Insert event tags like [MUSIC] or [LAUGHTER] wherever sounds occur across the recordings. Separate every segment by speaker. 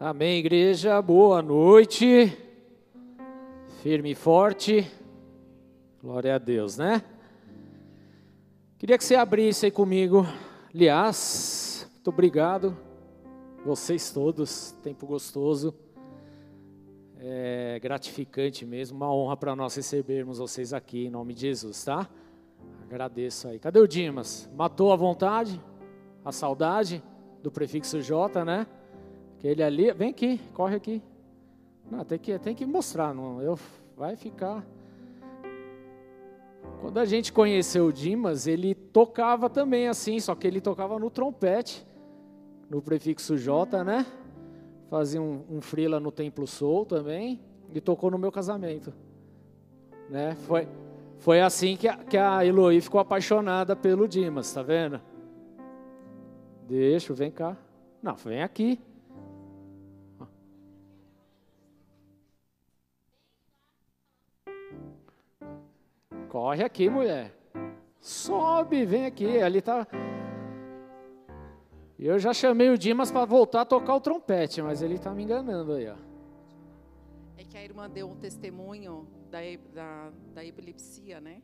Speaker 1: Amém, igreja. Boa noite. Firme e forte. Glória a Deus, né? Queria que você abrisse aí comigo. Aliás, muito obrigado. Vocês todos, tempo gostoso. É gratificante mesmo, uma honra para nós recebermos vocês aqui em nome de Jesus, tá? Agradeço aí. Cadê o Dimas? Matou a vontade? A saudade do prefixo J, né? Aquele ali, vem aqui, corre aqui. Não, tem que, tem que mostrar, não, eu, vai ficar. Quando a gente conheceu o Dimas, ele tocava também assim, só que ele tocava no trompete, no prefixo J, né? Fazia um, um frila no Templo Soul também, e tocou no meu casamento. Né? Foi, foi assim que a, que a Eloy ficou apaixonada pelo Dimas, tá vendo? Deixa, vem cá. Não, vem aqui. Corre aqui, mulher. Sobe, vem aqui. Ali tá. Eu já chamei o Dimas para voltar a tocar o trompete, mas ele está me enganando aí, ó.
Speaker 2: É que a irmã deu um testemunho da, da, da epilepsia, né?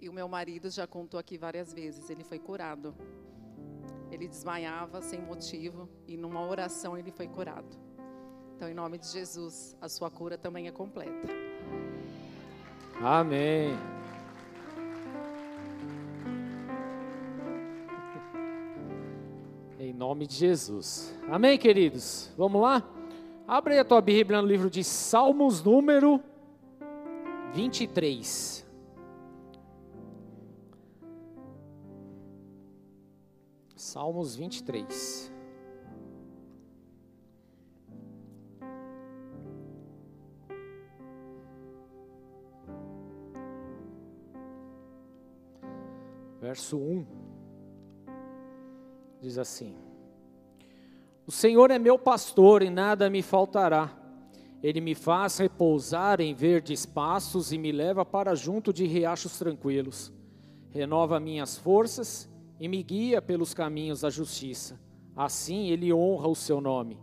Speaker 2: E o meu marido já contou aqui várias vezes. Ele foi curado. Ele desmaiava sem motivo e numa oração ele foi curado. Então, em nome de Jesus, a sua cura também é completa.
Speaker 1: Amém. Nome de Jesus. Amém, queridos? Vamos lá? Abre aí a tua Bíblia no livro de Salmos, número 23. Salmos 23. Verso 1 diz assim: O Senhor é meu pastor e nada me faltará. Ele me faz repousar em verdes pastos e me leva para junto de riachos tranquilos. Renova minhas forças e me guia pelos caminhos da justiça. Assim ele honra o seu nome.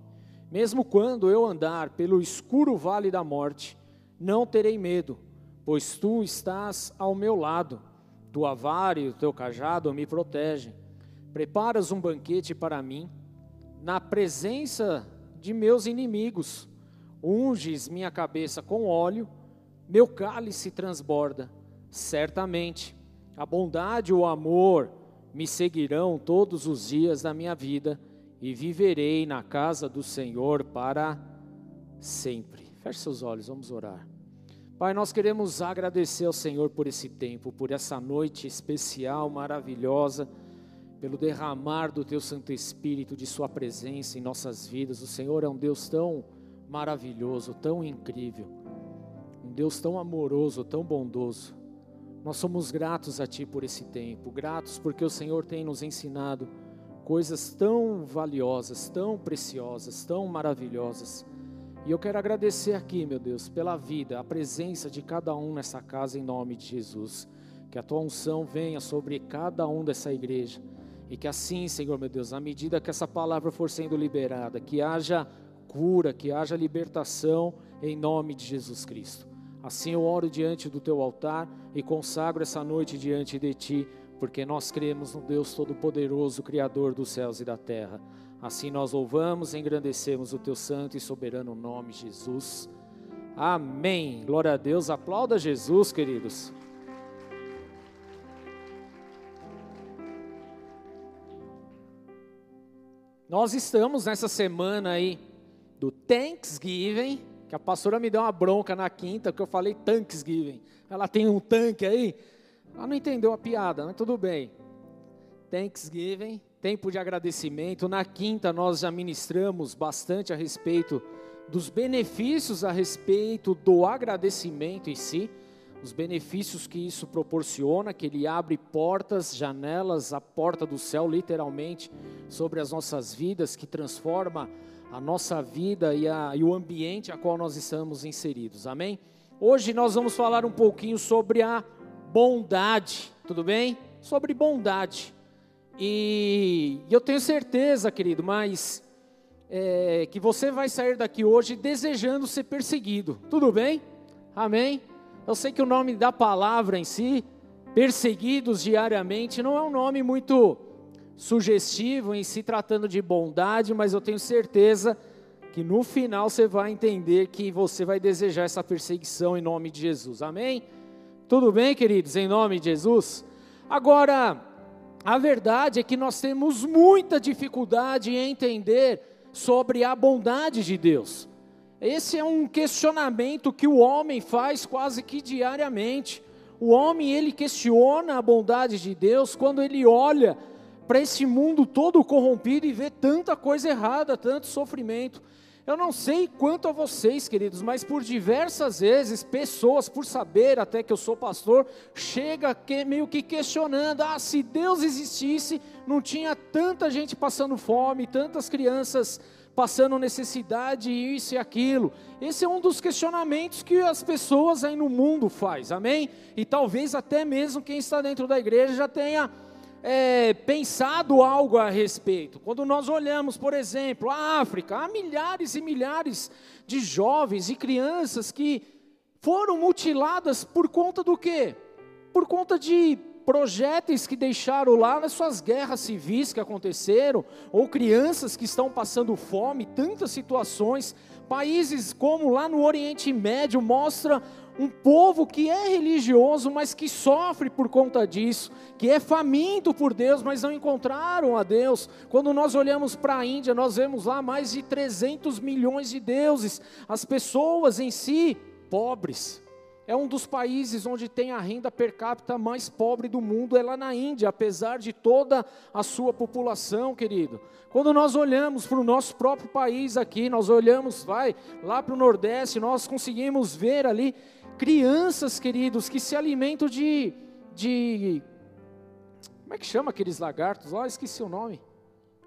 Speaker 1: Mesmo quando eu andar pelo escuro vale da morte, não terei medo, pois tu estás ao meu lado. Tua vara e o teu cajado me protegem. Preparas um banquete para mim, na presença de meus inimigos. Unges minha cabeça com óleo, meu cálice transborda. Certamente, a bondade e o amor me seguirão todos os dias da minha vida e viverei na casa do Senhor para sempre. Feche seus olhos, vamos orar. Pai, nós queremos agradecer ao Senhor por esse tempo, por essa noite especial, maravilhosa pelo derramar do Teu Santo Espírito, de Sua presença em nossas vidas. O Senhor é um Deus tão maravilhoso, tão incrível, um Deus tão amoroso, tão bondoso. Nós somos gratos a Ti por esse tempo, gratos porque o Senhor tem nos ensinado coisas tão valiosas, tão preciosas, tão maravilhosas. E eu quero agradecer aqui, meu Deus, pela vida, a presença de cada um nessa casa em nome de Jesus. Que a tua unção venha sobre cada um dessa igreja e que assim, Senhor meu Deus, à medida que essa palavra for sendo liberada, que haja cura, que haja libertação em nome de Jesus Cristo. Assim eu oro diante do teu altar e consagro essa noite diante de ti, porque nós cremos no Deus Todo-Poderoso, Criador dos céus e da terra. Assim nós louvamos e engrandecemos o teu santo e soberano nome, Jesus. Amém. Glória a Deus. Aplauda Jesus, queridos. Nós estamos nessa semana aí do Thanksgiving, que a pastora me deu uma bronca na quinta, que eu falei Thanksgiving. Ela tem um tanque aí. Ela não entendeu a piada, mas tudo bem. Thanksgiving, tempo de agradecimento. Na quinta nós já ministramos bastante a respeito dos benefícios a respeito do agradecimento em si os benefícios que isso proporciona, que ele abre portas, janelas, a porta do céu, literalmente, sobre as nossas vidas, que transforma a nossa vida e, a, e o ambiente a qual nós estamos inseridos. Amém? Hoje nós vamos falar um pouquinho sobre a bondade, tudo bem? Sobre bondade. E eu tenho certeza, querido, mas é, que você vai sair daqui hoje desejando ser perseguido. Tudo bem? Amém? Eu sei que o nome da palavra em si, perseguidos diariamente, não é um nome muito sugestivo em se tratando de bondade, mas eu tenho certeza que no final você vai entender que você vai desejar essa perseguição em nome de Jesus. Amém? Tudo bem, queridos, em nome de Jesus? Agora, a verdade é que nós temos muita dificuldade em entender sobre a bondade de Deus. Esse é um questionamento que o homem faz quase que diariamente. O homem ele questiona a bondade de Deus quando ele olha para esse mundo todo corrompido e vê tanta coisa errada, tanto sofrimento. Eu não sei quanto a vocês, queridos, mas por diversas vezes, pessoas, por saber até que eu sou pastor, chega que, meio que questionando: ah, se Deus existisse, não tinha tanta gente passando fome, tantas crianças passando necessidade, isso e aquilo. Esse é um dos questionamentos que as pessoas aí no mundo faz, amém? E talvez até mesmo quem está dentro da igreja já tenha é, pensado algo a respeito. Quando nós olhamos, por exemplo, a África, há milhares e milhares de jovens e crianças que foram mutiladas por conta do quê? Por conta de projéteis que deixaram lá nas suas guerras civis que aconteceram, ou crianças que estão passando fome, tantas situações. Países como lá no Oriente Médio mostra um povo que é religioso, mas que sofre por conta disso, que é faminto por Deus, mas não encontraram a Deus. Quando nós olhamos para a Índia, nós vemos lá mais de 300 milhões de deuses, as pessoas em si pobres. É um dos países onde tem a renda per capita mais pobre do mundo, é lá na Índia, apesar de toda a sua população, querido. Quando nós olhamos para o nosso próprio país aqui, nós olhamos, vai, lá para o Nordeste, nós conseguimos ver ali crianças, queridos, que se alimentam de, de como é que chama aqueles lagartos? Ó, esqueci o nome.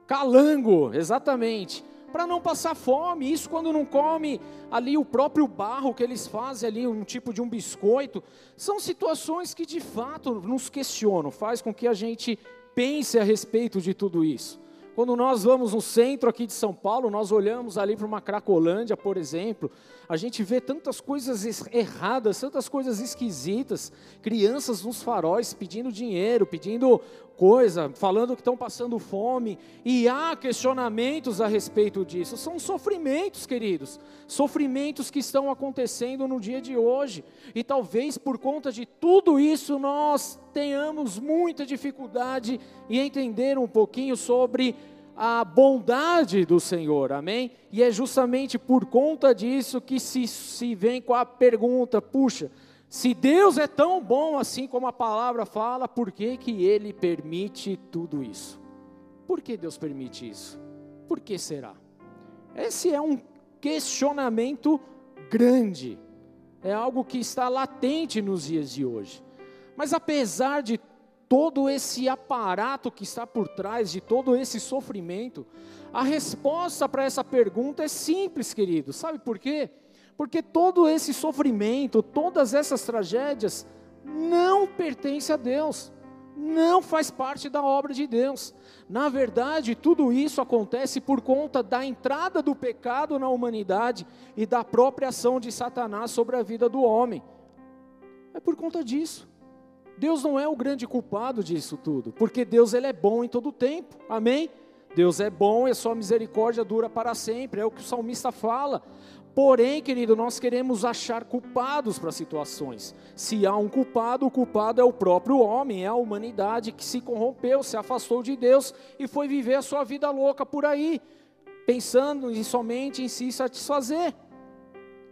Speaker 1: Calango, exatamente. Para não passar fome, isso quando não come ali o próprio barro que eles fazem ali, um tipo de um biscoito, são situações que de fato nos questionam, faz com que a gente pense a respeito de tudo isso. Quando nós vamos no centro aqui de São Paulo, nós olhamos ali para uma Cracolândia, por exemplo, a gente vê tantas coisas erradas, tantas coisas esquisitas, crianças nos faróis pedindo dinheiro, pedindo coisa, falando que estão passando fome, e há questionamentos a respeito disso. São sofrimentos, queridos, sofrimentos que estão acontecendo no dia de hoje, e talvez por conta de tudo isso nós tenhamos muita dificuldade em entender um pouquinho sobre a bondade do Senhor, amém? E é justamente por conta disso que se, se vem com a pergunta: puxa, se Deus é tão bom assim como a palavra fala, por que, que Ele permite tudo isso? Por que Deus permite isso? Por que será? Esse é um questionamento grande, é algo que está latente nos dias de hoje. Mas apesar de todo esse aparato que está por trás de todo esse sofrimento, a resposta para essa pergunta é simples, querido. Sabe por quê? Porque todo esse sofrimento, todas essas tragédias, não pertence a Deus, não faz parte da obra de Deus. Na verdade, tudo isso acontece por conta da entrada do pecado na humanidade e da própria ação de Satanás sobre a vida do homem. É por conta disso. Deus não é o grande culpado disso tudo, porque Deus ele é bom em todo o tempo. Amém? Deus é bom e a sua misericórdia dura para sempre, é o que o salmista fala. Porém, querido, nós queremos achar culpados para situações. Se há um culpado, o culpado é o próprio homem, é a humanidade que se corrompeu, se afastou de Deus e foi viver a sua vida louca por aí, pensando em, somente em se satisfazer.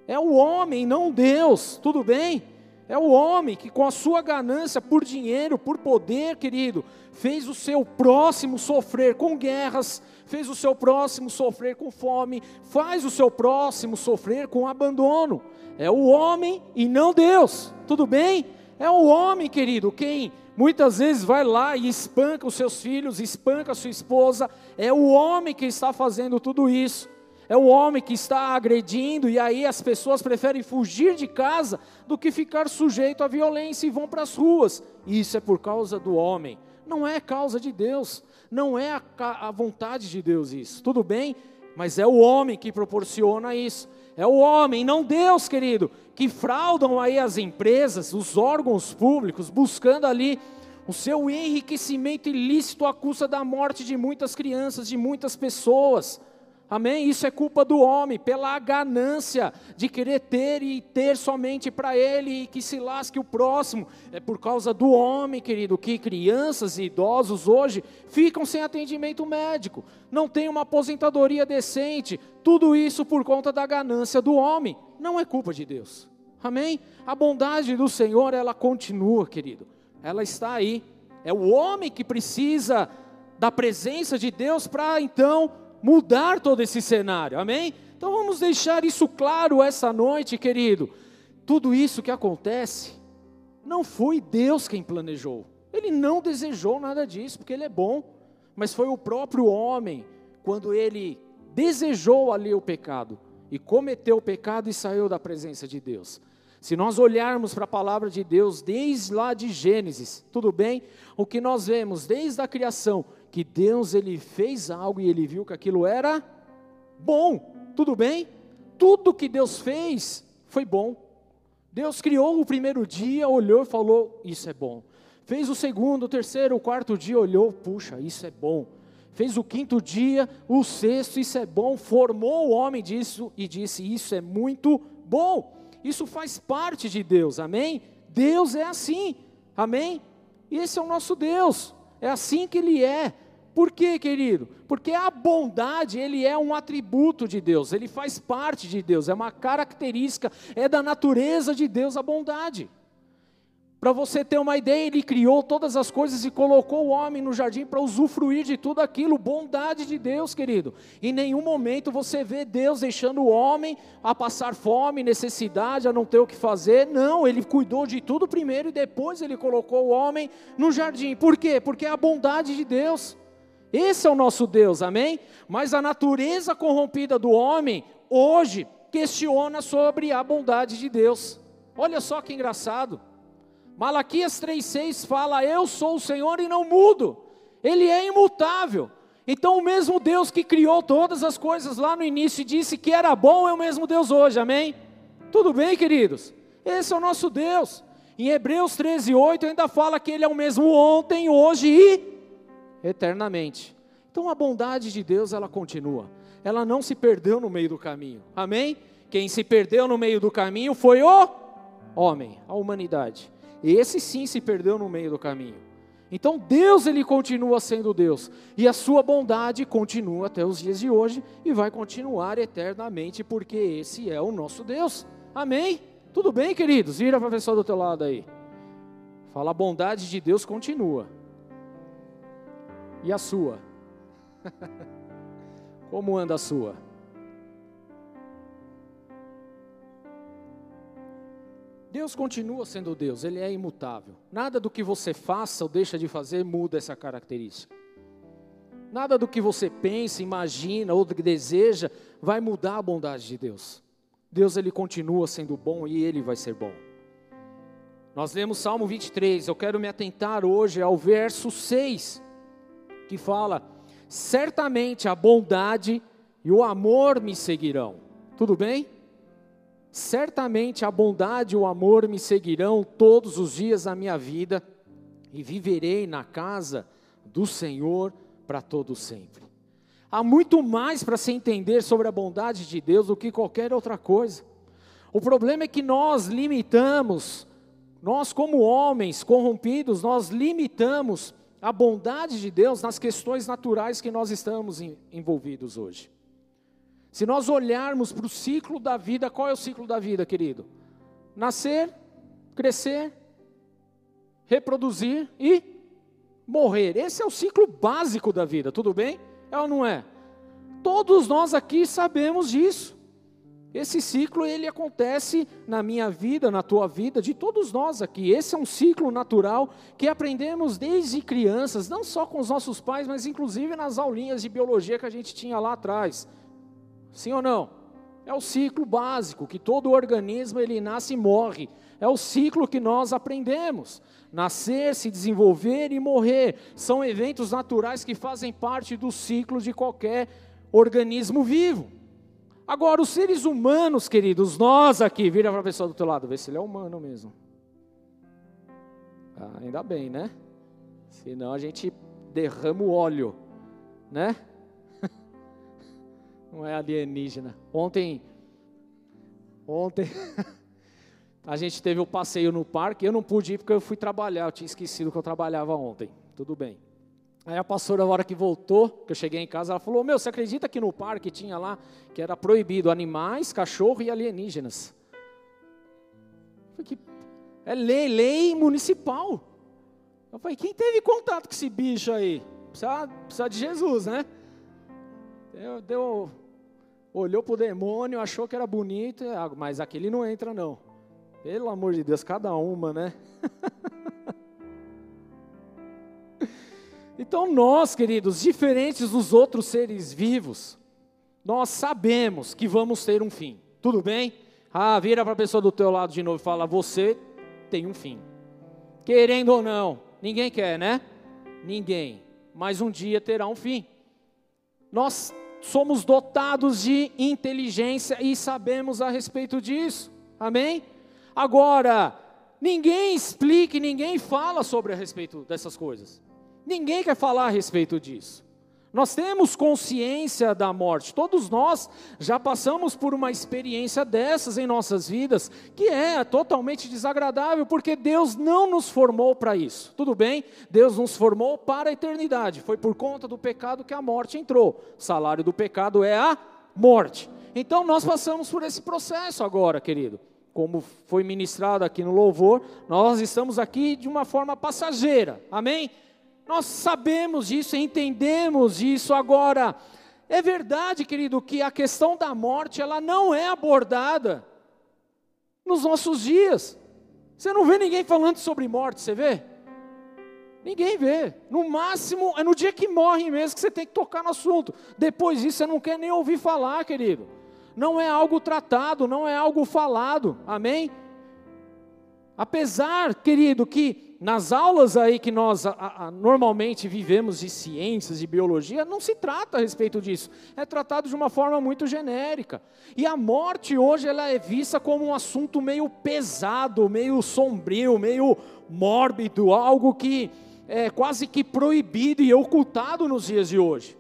Speaker 1: É o homem, não Deus, tudo bem? É o homem que, com a sua ganância por dinheiro, por poder, querido, fez o seu próximo sofrer com guerras, fez o seu próximo sofrer com fome, faz o seu próximo sofrer com abandono. É o homem e não Deus, tudo bem? É o homem, querido, quem muitas vezes vai lá e espanca os seus filhos, espanca a sua esposa, é o homem que está fazendo tudo isso é o homem que está agredindo, e aí as pessoas preferem fugir de casa do que ficar sujeito à violência e vão para as ruas. Isso é por causa do homem, não é causa de Deus, não é a, a vontade de Deus isso, tudo bem? mas é o homem que proporciona isso. É o homem, não Deus, querido, que fraudam aí as empresas, os órgãos públicos, buscando ali o seu enriquecimento ilícito à custa da morte de muitas crianças, de muitas pessoas. Amém? Isso é culpa do homem, pela ganância de querer ter e ter somente para ele e que se lasque o próximo. É por causa do homem, querido, que crianças e idosos hoje ficam sem atendimento médico, não tem uma aposentadoria decente. Tudo isso por conta da ganância do homem. Não é culpa de Deus. Amém? A bondade do Senhor, ela continua, querido. Ela está aí. É o homem que precisa da presença de Deus para então mudar todo esse cenário, amém? Então vamos deixar isso claro essa noite, querido. Tudo isso que acontece, não foi Deus quem planejou, ele não desejou nada disso, porque ele é bom, mas foi o próprio homem, quando ele desejou ali o pecado, e cometeu o pecado e saiu da presença de Deus. Se nós olharmos para a palavra de Deus desde lá de Gênesis, tudo bem? O que nós vemos desde a criação que Deus ele fez algo e ele viu que aquilo era bom. Tudo bem? Tudo que Deus fez foi bom. Deus criou o primeiro dia, olhou e falou: Isso é bom. Fez o segundo, o terceiro, o quarto dia, olhou: Puxa, isso é bom. Fez o quinto dia, o sexto, isso é bom. Formou o homem disso e disse: Isso é muito bom. Isso faz parte de Deus, amém? Deus é assim, amém? E esse é o nosso Deus. É assim que ele é. Por quê, querido? Porque a bondade, ele é um atributo de Deus, ele faz parte de Deus, é uma característica, é da natureza de Deus a bondade. Para você ter uma ideia, ele criou todas as coisas e colocou o homem no jardim para usufruir de tudo aquilo, bondade de Deus, querido. Em nenhum momento você vê Deus deixando o homem a passar fome, necessidade, a não ter o que fazer. Não, ele cuidou de tudo primeiro e depois ele colocou o homem no jardim. Por quê? Porque é a bondade de Deus. Esse é o nosso Deus, amém? Mas a natureza corrompida do homem hoje questiona sobre a bondade de Deus. Olha só que engraçado. Malaquias 3,6 fala: Eu sou o Senhor e não mudo, Ele é imutável. Então, o mesmo Deus que criou todas as coisas lá no início e disse que era bom, é o mesmo Deus hoje, amém? Tudo bem, queridos? Esse é o nosso Deus. Em Hebreus 13,8 ainda fala que Ele é o mesmo ontem, hoje e eternamente. Então, a bondade de Deus, ela continua, ela não se perdeu no meio do caminho, amém? Quem se perdeu no meio do caminho foi o homem, a humanidade. Esse sim se perdeu no meio do caminho. Então Deus ele continua sendo Deus e a sua bondade continua até os dias de hoje e vai continuar eternamente porque esse é o nosso Deus. Amém? Tudo bem, queridos? Vira para a pessoa do teu lado aí. Fala, a bondade de Deus continua. E a sua? [LAUGHS] Como anda a sua? Deus continua sendo Deus, Ele é imutável. Nada do que você faça ou deixa de fazer muda essa característica. Nada do que você pensa, imagina ou deseja vai mudar a bondade de Deus. Deus ele continua sendo bom e ele vai ser bom. Nós lemos Salmo 23, eu quero me atentar hoje ao verso 6, que fala: Certamente a bondade e o amor me seguirão. Tudo bem? Certamente a bondade e o amor me seguirão todos os dias da minha vida e viverei na casa do Senhor para todo sempre. Há muito mais para se entender sobre a bondade de Deus do que qualquer outra coisa. O problema é que nós limitamos, nós como homens corrompidos, nós limitamos a bondade de Deus nas questões naturais que nós estamos envolvidos hoje. Se nós olharmos para o ciclo da vida, qual é o ciclo da vida, querido? Nascer, crescer, reproduzir e morrer. Esse é o ciclo básico da vida, tudo bem? É ou não é? Todos nós aqui sabemos disso. Esse ciclo ele acontece na minha vida, na tua vida, de todos nós aqui. Esse é um ciclo natural que aprendemos desde crianças, não só com os nossos pais, mas inclusive nas aulinhas de biologia que a gente tinha lá atrás. Sim ou não? É o ciclo básico que todo organismo ele nasce e morre. É o ciclo que nós aprendemos. Nascer, se desenvolver e morrer são eventos naturais que fazem parte do ciclo de qualquer organismo vivo. Agora, os seres humanos, queridos, nós aqui, vira para a pessoa do teu lado, vê se ele é humano mesmo. Ah, ainda bem, né? Senão a gente derrama o óleo, né? Não é alienígena. Ontem, ontem, [LAUGHS] a gente teve o um passeio no parque. Eu não pude ir porque eu fui trabalhar. Eu tinha esquecido que eu trabalhava ontem. Tudo bem. Aí a pastora, na hora que voltou, que eu cheguei em casa, ela falou: Meu, você acredita que no parque tinha lá que era proibido animais, cachorro e alienígenas? é lei, lei municipal. Eu falei: Quem teve contato com esse bicho aí? Precisa, precisa de Jesus, né? Deu, olhou para o demônio, achou que era bonito, ah, mas aquele não entra, não. Pelo amor de Deus, cada uma, né? [LAUGHS] Então, nós, queridos, diferentes dos outros seres vivos, nós sabemos que vamos ter um fim. Tudo bem? Ah, vira para a pessoa do teu lado de novo e fala: Você tem um fim. Querendo ou não, ninguém quer, né? Ninguém. Mas um dia terá um fim. Nós somos dotados de inteligência e sabemos a respeito disso. Amém? Agora, ninguém explica, ninguém fala sobre a respeito dessas coisas. Ninguém quer falar a respeito disso. Nós temos consciência da morte, todos nós já passamos por uma experiência dessas em nossas vidas, que é totalmente desagradável, porque Deus não nos formou para isso. Tudo bem? Deus nos formou para a eternidade. Foi por conta do pecado que a morte entrou. O salário do pecado é a morte. Então nós passamos por esse processo agora, querido. Como foi ministrado aqui no louvor, nós estamos aqui de uma forma passageira. Amém? Nós sabemos disso, entendemos isso agora. É verdade, querido, que a questão da morte, ela não é abordada nos nossos dias. Você não vê ninguém falando sobre morte, você vê? Ninguém vê. No máximo, é no dia que morre mesmo que você tem que tocar no assunto. Depois disso, você não quer nem ouvir falar, querido. Não é algo tratado, não é algo falado. Amém? Apesar, querido, que nas aulas aí que nós a, a, normalmente vivemos de ciências, de biologia, não se trata a respeito disso. É tratado de uma forma muito genérica. E a morte hoje ela é vista como um assunto meio pesado, meio sombrio, meio mórbido, algo que é quase que proibido e ocultado nos dias de hoje.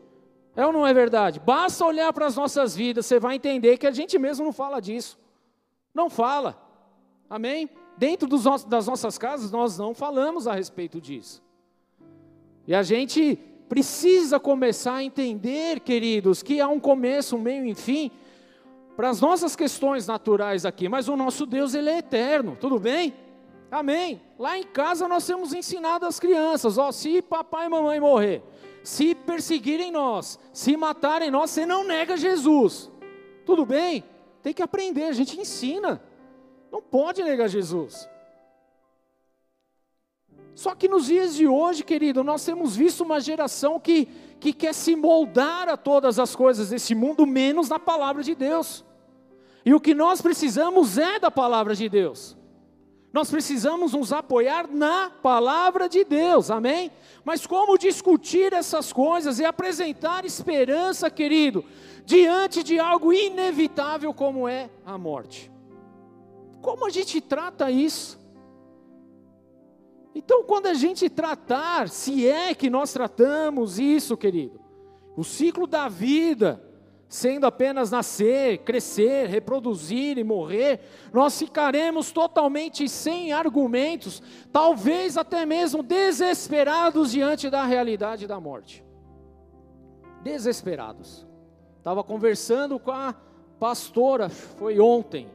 Speaker 1: É ou não é verdade? Basta olhar para as nossas vidas, você vai entender que a gente mesmo não fala disso. Não fala. Amém? Dentro dos das nossas casas, nós não falamos a respeito disso. E a gente precisa começar a entender, queridos, que há um começo, um meio e um fim para as nossas questões naturais aqui, mas o nosso Deus, ele é eterno, tudo bem? Amém. Lá em casa nós temos ensinado as crianças, ó, se papai e mamãe morrer, se perseguirem nós, se matarem nós, você não nega Jesus. Tudo bem? Tem que aprender, a gente ensina. Não pode negar Jesus. Só que nos dias de hoje, querido, nós temos visto uma geração que, que quer se moldar a todas as coisas desse mundo, menos na palavra de Deus. E o que nós precisamos é da palavra de Deus. Nós precisamos nos apoiar na palavra de Deus, amém? Mas como discutir essas coisas e apresentar esperança, querido, diante de algo inevitável como é a morte? Como a gente trata isso? Então, quando a gente tratar, se é que nós tratamos isso, querido, o ciclo da vida, sendo apenas nascer, crescer, reproduzir e morrer, nós ficaremos totalmente sem argumentos, talvez até mesmo desesperados diante da realidade da morte. Desesperados. Estava conversando com a pastora, foi ontem,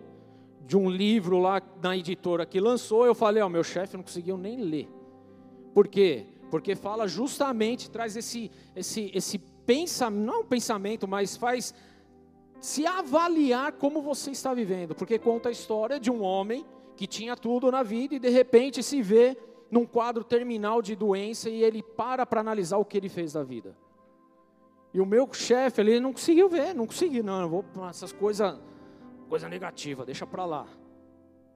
Speaker 1: de um livro lá na editora que lançou, eu falei, ó, meu chefe não conseguiu nem ler. Por quê? Porque fala justamente, traz esse, esse, esse pensamento, não é um pensamento, mas faz se avaliar como você está vivendo, porque conta a história de um homem que tinha tudo na vida e de repente se vê num quadro terminal de doença e ele para para analisar o que ele fez da vida. E o meu chefe, ele não conseguiu ver, não conseguiu, não, eu vou essas coisas coisa negativa, deixa para lá.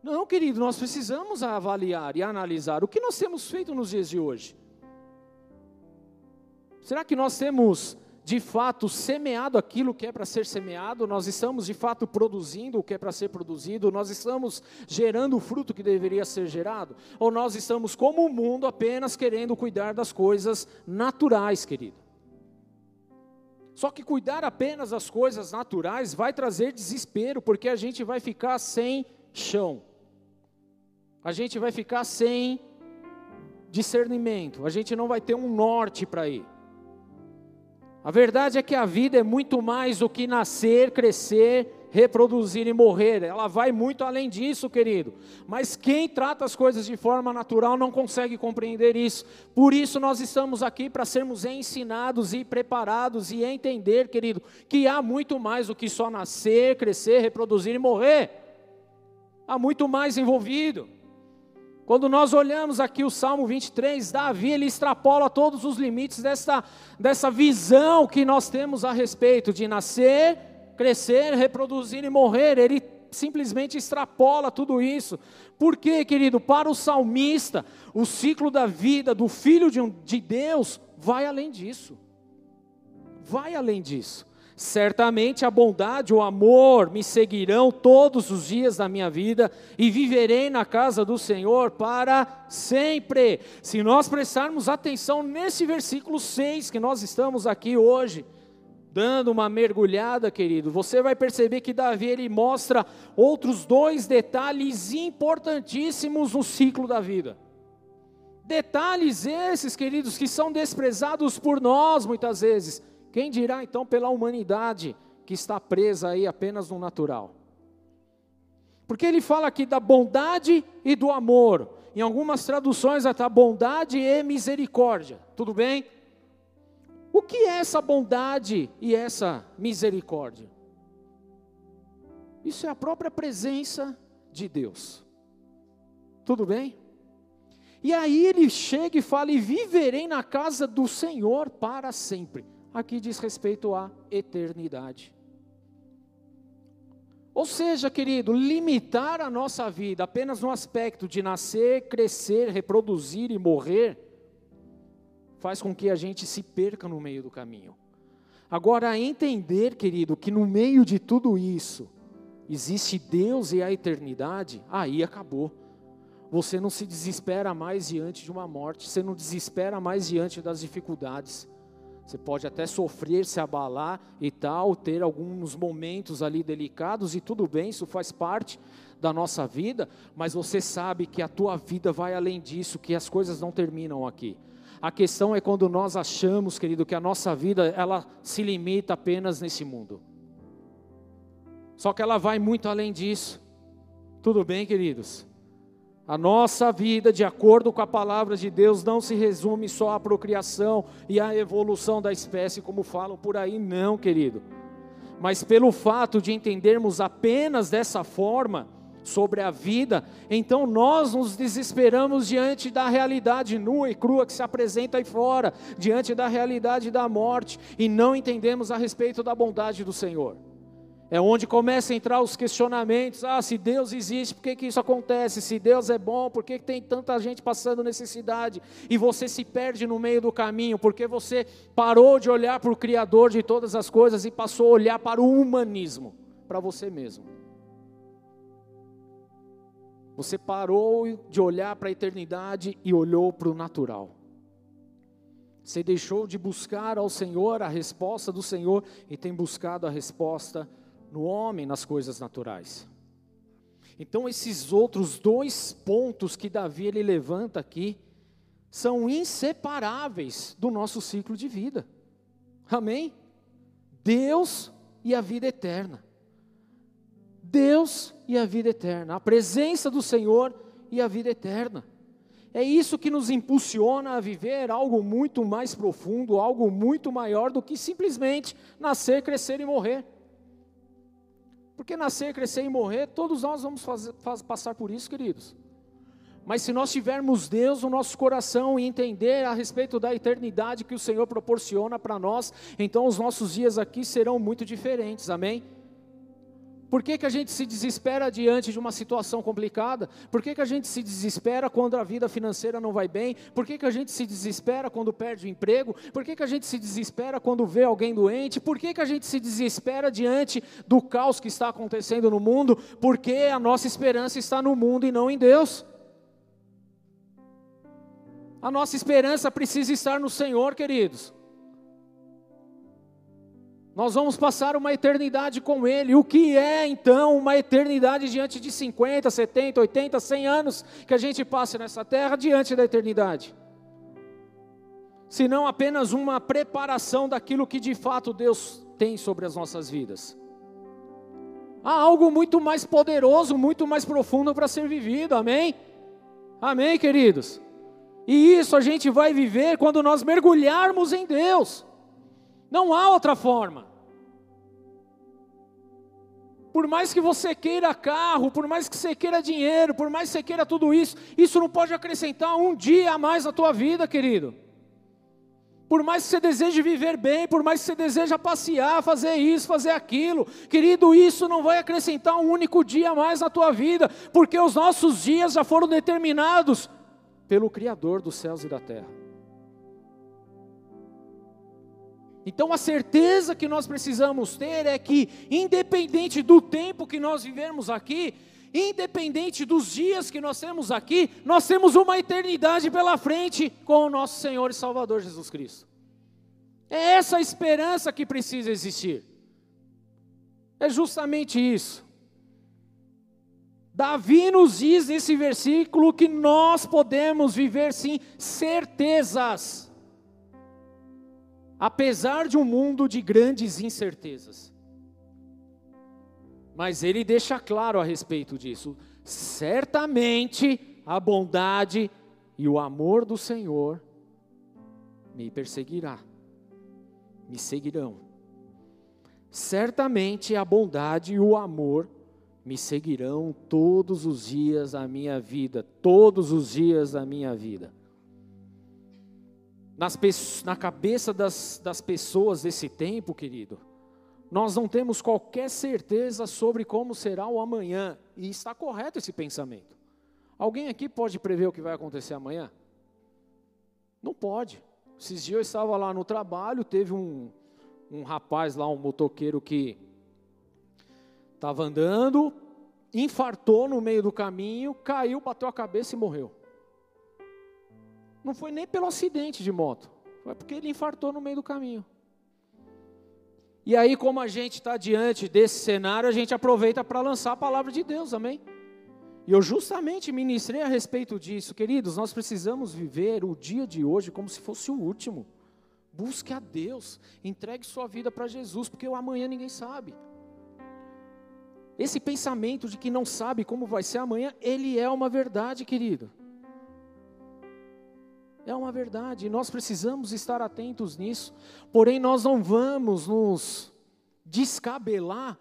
Speaker 1: Não, querido, nós precisamos avaliar e analisar o que nós temos feito nos dias de hoje. Será que nós temos de fato semeado aquilo que é para ser semeado, nós estamos de fato produzindo o que é para ser produzido, nós estamos gerando o fruto que deveria ser gerado, ou nós estamos como o mundo apenas querendo cuidar das coisas naturais, querido. Só que cuidar apenas das coisas naturais vai trazer desespero, porque a gente vai ficar sem chão, a gente vai ficar sem discernimento, a gente não vai ter um norte para ir. A verdade é que a vida é muito mais do que nascer, crescer, reproduzir e morrer. Ela vai muito além disso, querido. Mas quem trata as coisas de forma natural não consegue compreender isso. Por isso nós estamos aqui para sermos ensinados e preparados e entender, querido, que há muito mais do que só nascer, crescer, reproduzir e morrer. Há muito mais envolvido. Quando nós olhamos aqui o Salmo 23, Davi ele extrapola todos os limites dessa, dessa visão que nós temos a respeito de nascer, crescer, reproduzir e morrer. Ele simplesmente extrapola tudo isso. Por quê, querido? Para o salmista, o ciclo da vida do filho de, um, de Deus vai além disso. Vai além disso. Certamente a bondade, o amor me seguirão todos os dias da minha vida e viverei na casa do Senhor para sempre. Se nós prestarmos atenção nesse versículo 6 que nós estamos aqui hoje, dando uma mergulhada, querido, você vai perceber que Davi ele mostra outros dois detalhes importantíssimos no ciclo da vida. Detalhes esses, queridos, que são desprezados por nós muitas vezes quem dirá então pela humanidade que está presa aí apenas no natural? Porque ele fala aqui da bondade e do amor. Em algumas traduções até bondade e misericórdia. Tudo bem? O que é essa bondade e essa misericórdia? Isso é a própria presença de Deus. Tudo bem? E aí ele chega e fala: E viverei na casa do Senhor para sempre aqui diz respeito à eternidade. Ou seja, querido, limitar a nossa vida apenas no aspecto de nascer, crescer, reproduzir e morrer, faz com que a gente se perca no meio do caminho. Agora, entender, querido, que no meio de tudo isso existe Deus e a eternidade, aí acabou. Você não se desespera mais diante de uma morte, você não desespera mais diante das dificuldades. Você pode até sofrer, se abalar e tal, ter alguns momentos ali delicados e tudo bem, isso faz parte da nossa vida, mas você sabe que a tua vida vai além disso, que as coisas não terminam aqui. A questão é quando nós achamos, querido, que a nossa vida ela se limita apenas nesse mundo. Só que ela vai muito além disso. Tudo bem, queridos? A nossa vida, de acordo com a palavra de Deus, não se resume só à procriação e à evolução da espécie, como falam por aí, não, querido. Mas pelo fato de entendermos apenas dessa forma sobre a vida, então nós nos desesperamos diante da realidade nua e crua que se apresenta aí fora, diante da realidade da morte, e não entendemos a respeito da bondade do Senhor. É onde começam a entrar os questionamentos: ah, se Deus existe, por que, que isso acontece? Se Deus é bom, por que, que tem tanta gente passando necessidade? E você se perde no meio do caminho, porque você parou de olhar para o Criador de todas as coisas e passou a olhar para o humanismo, para você mesmo. Você parou de olhar para a eternidade e olhou para o natural. Você deixou de buscar ao Senhor a resposta do Senhor e tem buscado a resposta no homem, nas coisas naturais. Então esses outros dois pontos que Davi ele levanta aqui são inseparáveis do nosso ciclo de vida. Amém? Deus e a vida eterna. Deus e a vida eterna, a presença do Senhor e a vida eterna. É isso que nos impulsiona a viver algo muito mais profundo, algo muito maior do que simplesmente nascer, crescer e morrer. Porque nascer, crescer e morrer, todos nós vamos fazer, faz, passar por isso, queridos. Mas se nós tivermos Deus no nosso coração e entender a respeito da eternidade que o Senhor proporciona para nós, então os nossos dias aqui serão muito diferentes, amém? Por que, que a gente se desespera diante de uma situação complicada? Por que, que a gente se desespera quando a vida financeira não vai bem? Por que, que a gente se desespera quando perde o emprego? Por que, que a gente se desespera quando vê alguém doente? Por que, que a gente se desespera diante do caos que está acontecendo no mundo? Porque a nossa esperança está no mundo e não em Deus. A nossa esperança precisa estar no Senhor, queridos. Nós vamos passar uma eternidade com Ele. O que é então uma eternidade diante de 50, 70, 80, 100 anos que a gente passa nessa terra diante da eternidade? Se não apenas uma preparação daquilo que de fato Deus tem sobre as nossas vidas. Há algo muito mais poderoso, muito mais profundo para ser vivido, amém? Amém, queridos? E isso a gente vai viver quando nós mergulharmos em Deus. Não há outra forma. Por mais que você queira carro, por mais que você queira dinheiro, por mais que você queira tudo isso, isso não pode acrescentar um dia a mais na tua vida, querido. Por mais que você deseje viver bem, por mais que você deseja passear, fazer isso, fazer aquilo, querido, isso não vai acrescentar um único dia a mais na tua vida, porque os nossos dias já foram determinados pelo Criador dos céus e da terra. Então a certeza que nós precisamos ter é que, independente do tempo que nós vivemos aqui, independente dos dias que nós temos aqui, nós temos uma eternidade pela frente com o nosso Senhor e Salvador Jesus Cristo. É essa a esperança que precisa existir. É justamente isso. Davi nos diz nesse versículo que nós podemos viver sim certezas apesar de um mundo de grandes incertezas. Mas ele deixa claro a respeito disso. Certamente a bondade e o amor do Senhor me perseguirá, me seguirão. Certamente a bondade e o amor me seguirão todos os dias da minha vida, todos os dias da minha vida nas, na cabeça das, das pessoas desse tempo, querido, nós não temos qualquer certeza sobre como será o amanhã, e está correto esse pensamento. Alguém aqui pode prever o que vai acontecer amanhã? Não pode. Esses dias eu estava lá no trabalho, teve um, um rapaz lá, um motoqueiro que estava andando, infartou no meio do caminho, caiu, bateu a cabeça e morreu. Não foi nem pelo acidente de moto, foi porque ele infartou no meio do caminho. E aí, como a gente está diante desse cenário, a gente aproveita para lançar a palavra de Deus, amém? E eu justamente ministrei a respeito disso, queridos. Nós precisamos viver o dia de hoje como se fosse o último. Busque a Deus, entregue sua vida para Jesus, porque o amanhã ninguém sabe. Esse pensamento de que não sabe como vai ser amanhã, ele é uma verdade, querido. É uma verdade, e nós precisamos estar atentos nisso. Porém, nós não vamos nos descabelar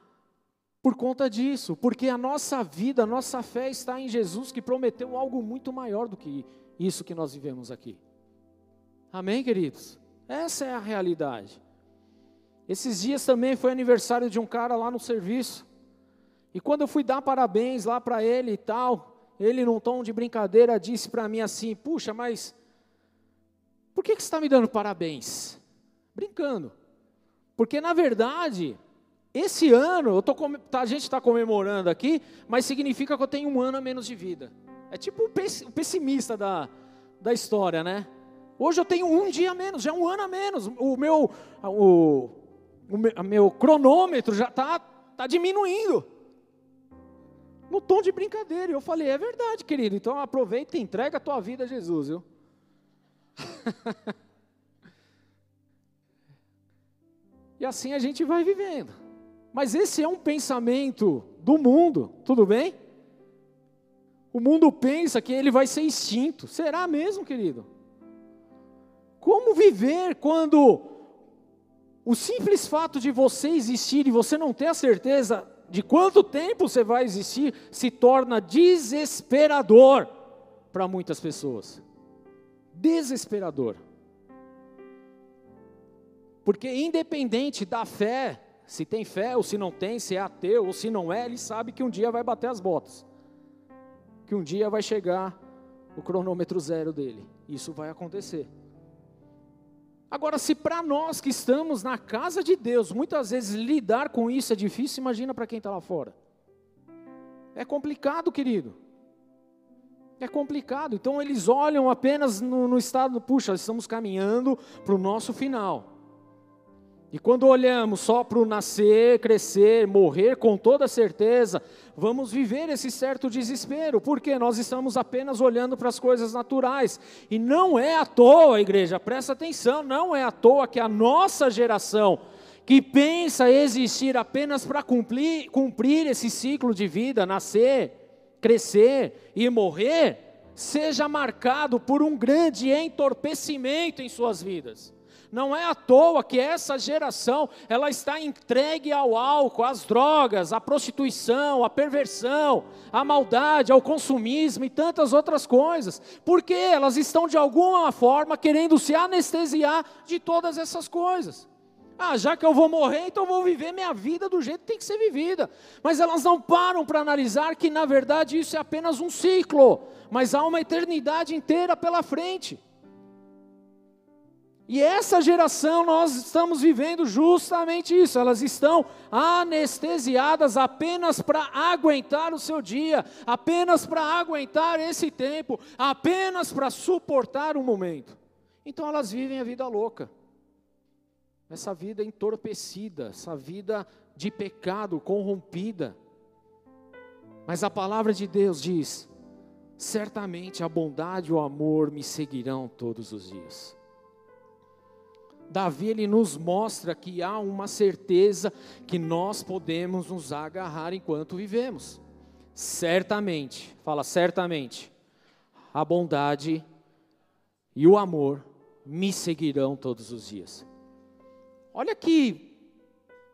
Speaker 1: por conta disso, porque a nossa vida, a nossa fé está em Jesus que prometeu algo muito maior do que isso que nós vivemos aqui. Amém, queridos? Essa é a realidade. Esses dias também foi aniversário de um cara lá no serviço. E quando eu fui dar parabéns lá para ele e tal, ele num tom de brincadeira disse para mim assim: "Puxa, mas por que, que você está me dando parabéns? Brincando. Porque, na verdade, esse ano, tô, tá, a gente está comemorando aqui, mas significa que eu tenho um ano a menos de vida. É tipo o pessimista da, da história, né? Hoje eu tenho um dia a menos, já é um ano a menos. O meu, o, o meu, meu cronômetro já está tá diminuindo. No tom de brincadeira. Eu falei, é verdade, querido. Então aproveita e entrega a tua vida a Jesus, viu? [LAUGHS] e assim a gente vai vivendo. Mas esse é um pensamento do mundo, tudo bem? O mundo pensa que ele vai ser extinto. Será mesmo, querido? Como viver quando o simples fato de você existir e você não ter a certeza de quanto tempo você vai existir se torna desesperador para muitas pessoas? Desesperador. Porque independente da fé Se tem fé ou se não tem, se é ateu ou se não é, ele sabe que um dia vai bater as botas. Que um dia vai chegar o cronômetro zero dele. Isso vai acontecer. Agora, se para nós que estamos na casa de Deus, muitas vezes lidar com isso é difícil, imagina para quem está lá fora. É complicado, querido. É complicado. Então eles olham apenas no, no estado, puxa, estamos caminhando para o nosso final. E quando olhamos só para o nascer, crescer, morrer, com toda certeza, vamos viver esse certo desespero, porque nós estamos apenas olhando para as coisas naturais. E não é à toa, igreja, presta atenção, não é à toa que a nossa geração, que pensa existir apenas para cumprir, cumprir esse ciclo de vida, nascer, crescer e morrer, seja marcado por um grande entorpecimento em suas vidas. Não é à toa que essa geração ela está entregue ao álcool, às drogas, à prostituição, à perversão, à maldade, ao consumismo e tantas outras coisas. Porque elas estão de alguma forma querendo se anestesiar de todas essas coisas. Ah, já que eu vou morrer, então vou viver minha vida do jeito que tem que ser vivida. Mas elas não param para analisar que na verdade isso é apenas um ciclo, mas há uma eternidade inteira pela frente. E essa geração, nós estamos vivendo justamente isso. Elas estão anestesiadas apenas para aguentar o seu dia, apenas para aguentar esse tempo, apenas para suportar um momento. Então elas vivem a vida louca. Essa vida entorpecida, essa vida de pecado, corrompida. Mas a palavra de Deus diz: certamente a bondade e o amor me seguirão todos os dias. Davi ele nos mostra que há uma certeza que nós podemos nos agarrar enquanto vivemos. Certamente, fala certamente, a bondade e o amor me seguirão todos os dias. Olha que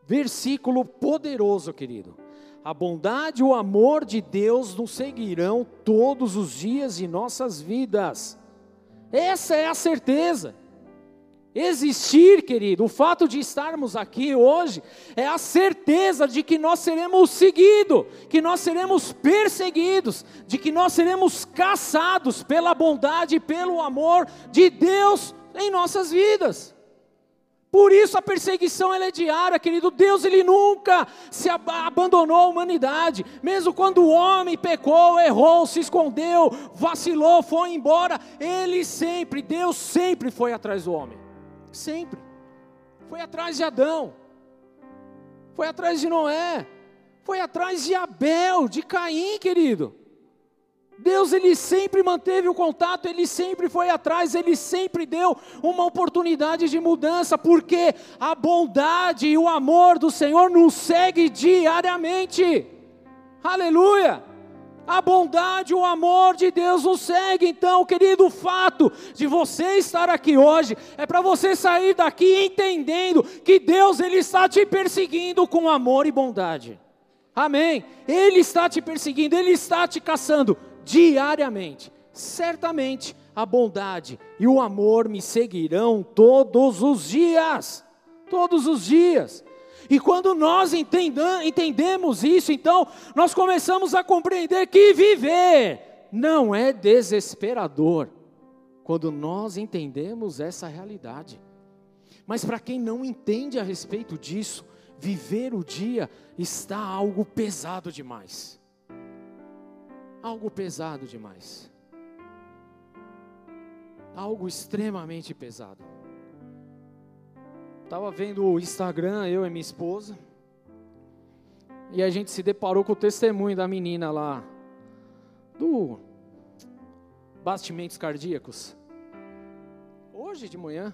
Speaker 1: versículo poderoso, querido. A bondade e o amor de Deus nos seguirão todos os dias de nossas vidas. Essa é a certeza. Existir, querido, o fato de estarmos aqui hoje é a certeza de que nós seremos seguidos, que nós seremos perseguidos, de que nós seremos caçados pela bondade e pelo amor de Deus em nossas vidas. Por isso a perseguição é diária, querido. Deus ele nunca se ab abandonou a humanidade, mesmo quando o homem pecou, errou, se escondeu, vacilou, foi embora, ele sempre, Deus sempre foi atrás do homem. Sempre. Foi atrás de Adão. Foi atrás de Noé. Foi atrás de Abel, de Caim, querido. Deus ele sempre manteve o contato, ele sempre foi atrás, ele sempre deu uma oportunidade de mudança, porque a bondade e o amor do Senhor nos segue diariamente. Aleluia! A bondade, o amor de Deus nos segue. Então, querido, o fato de você estar aqui hoje é para você sair daqui entendendo que Deus ele está te perseguindo com amor e bondade. Amém. Ele está te perseguindo, ele está te caçando diariamente. Certamente a bondade e o amor me seguirão todos os dias. Todos os dias. E quando nós entendemos isso, então nós começamos a compreender que viver não é desesperador. Quando nós entendemos essa realidade. Mas para quem não entende a respeito disso, viver o dia está algo pesado demais. Algo pesado demais. Algo extremamente pesado. Estava vendo o Instagram, eu e minha esposa, e a gente se deparou com o testemunho da menina lá, do bastimentos cardíacos. Hoje de manhã,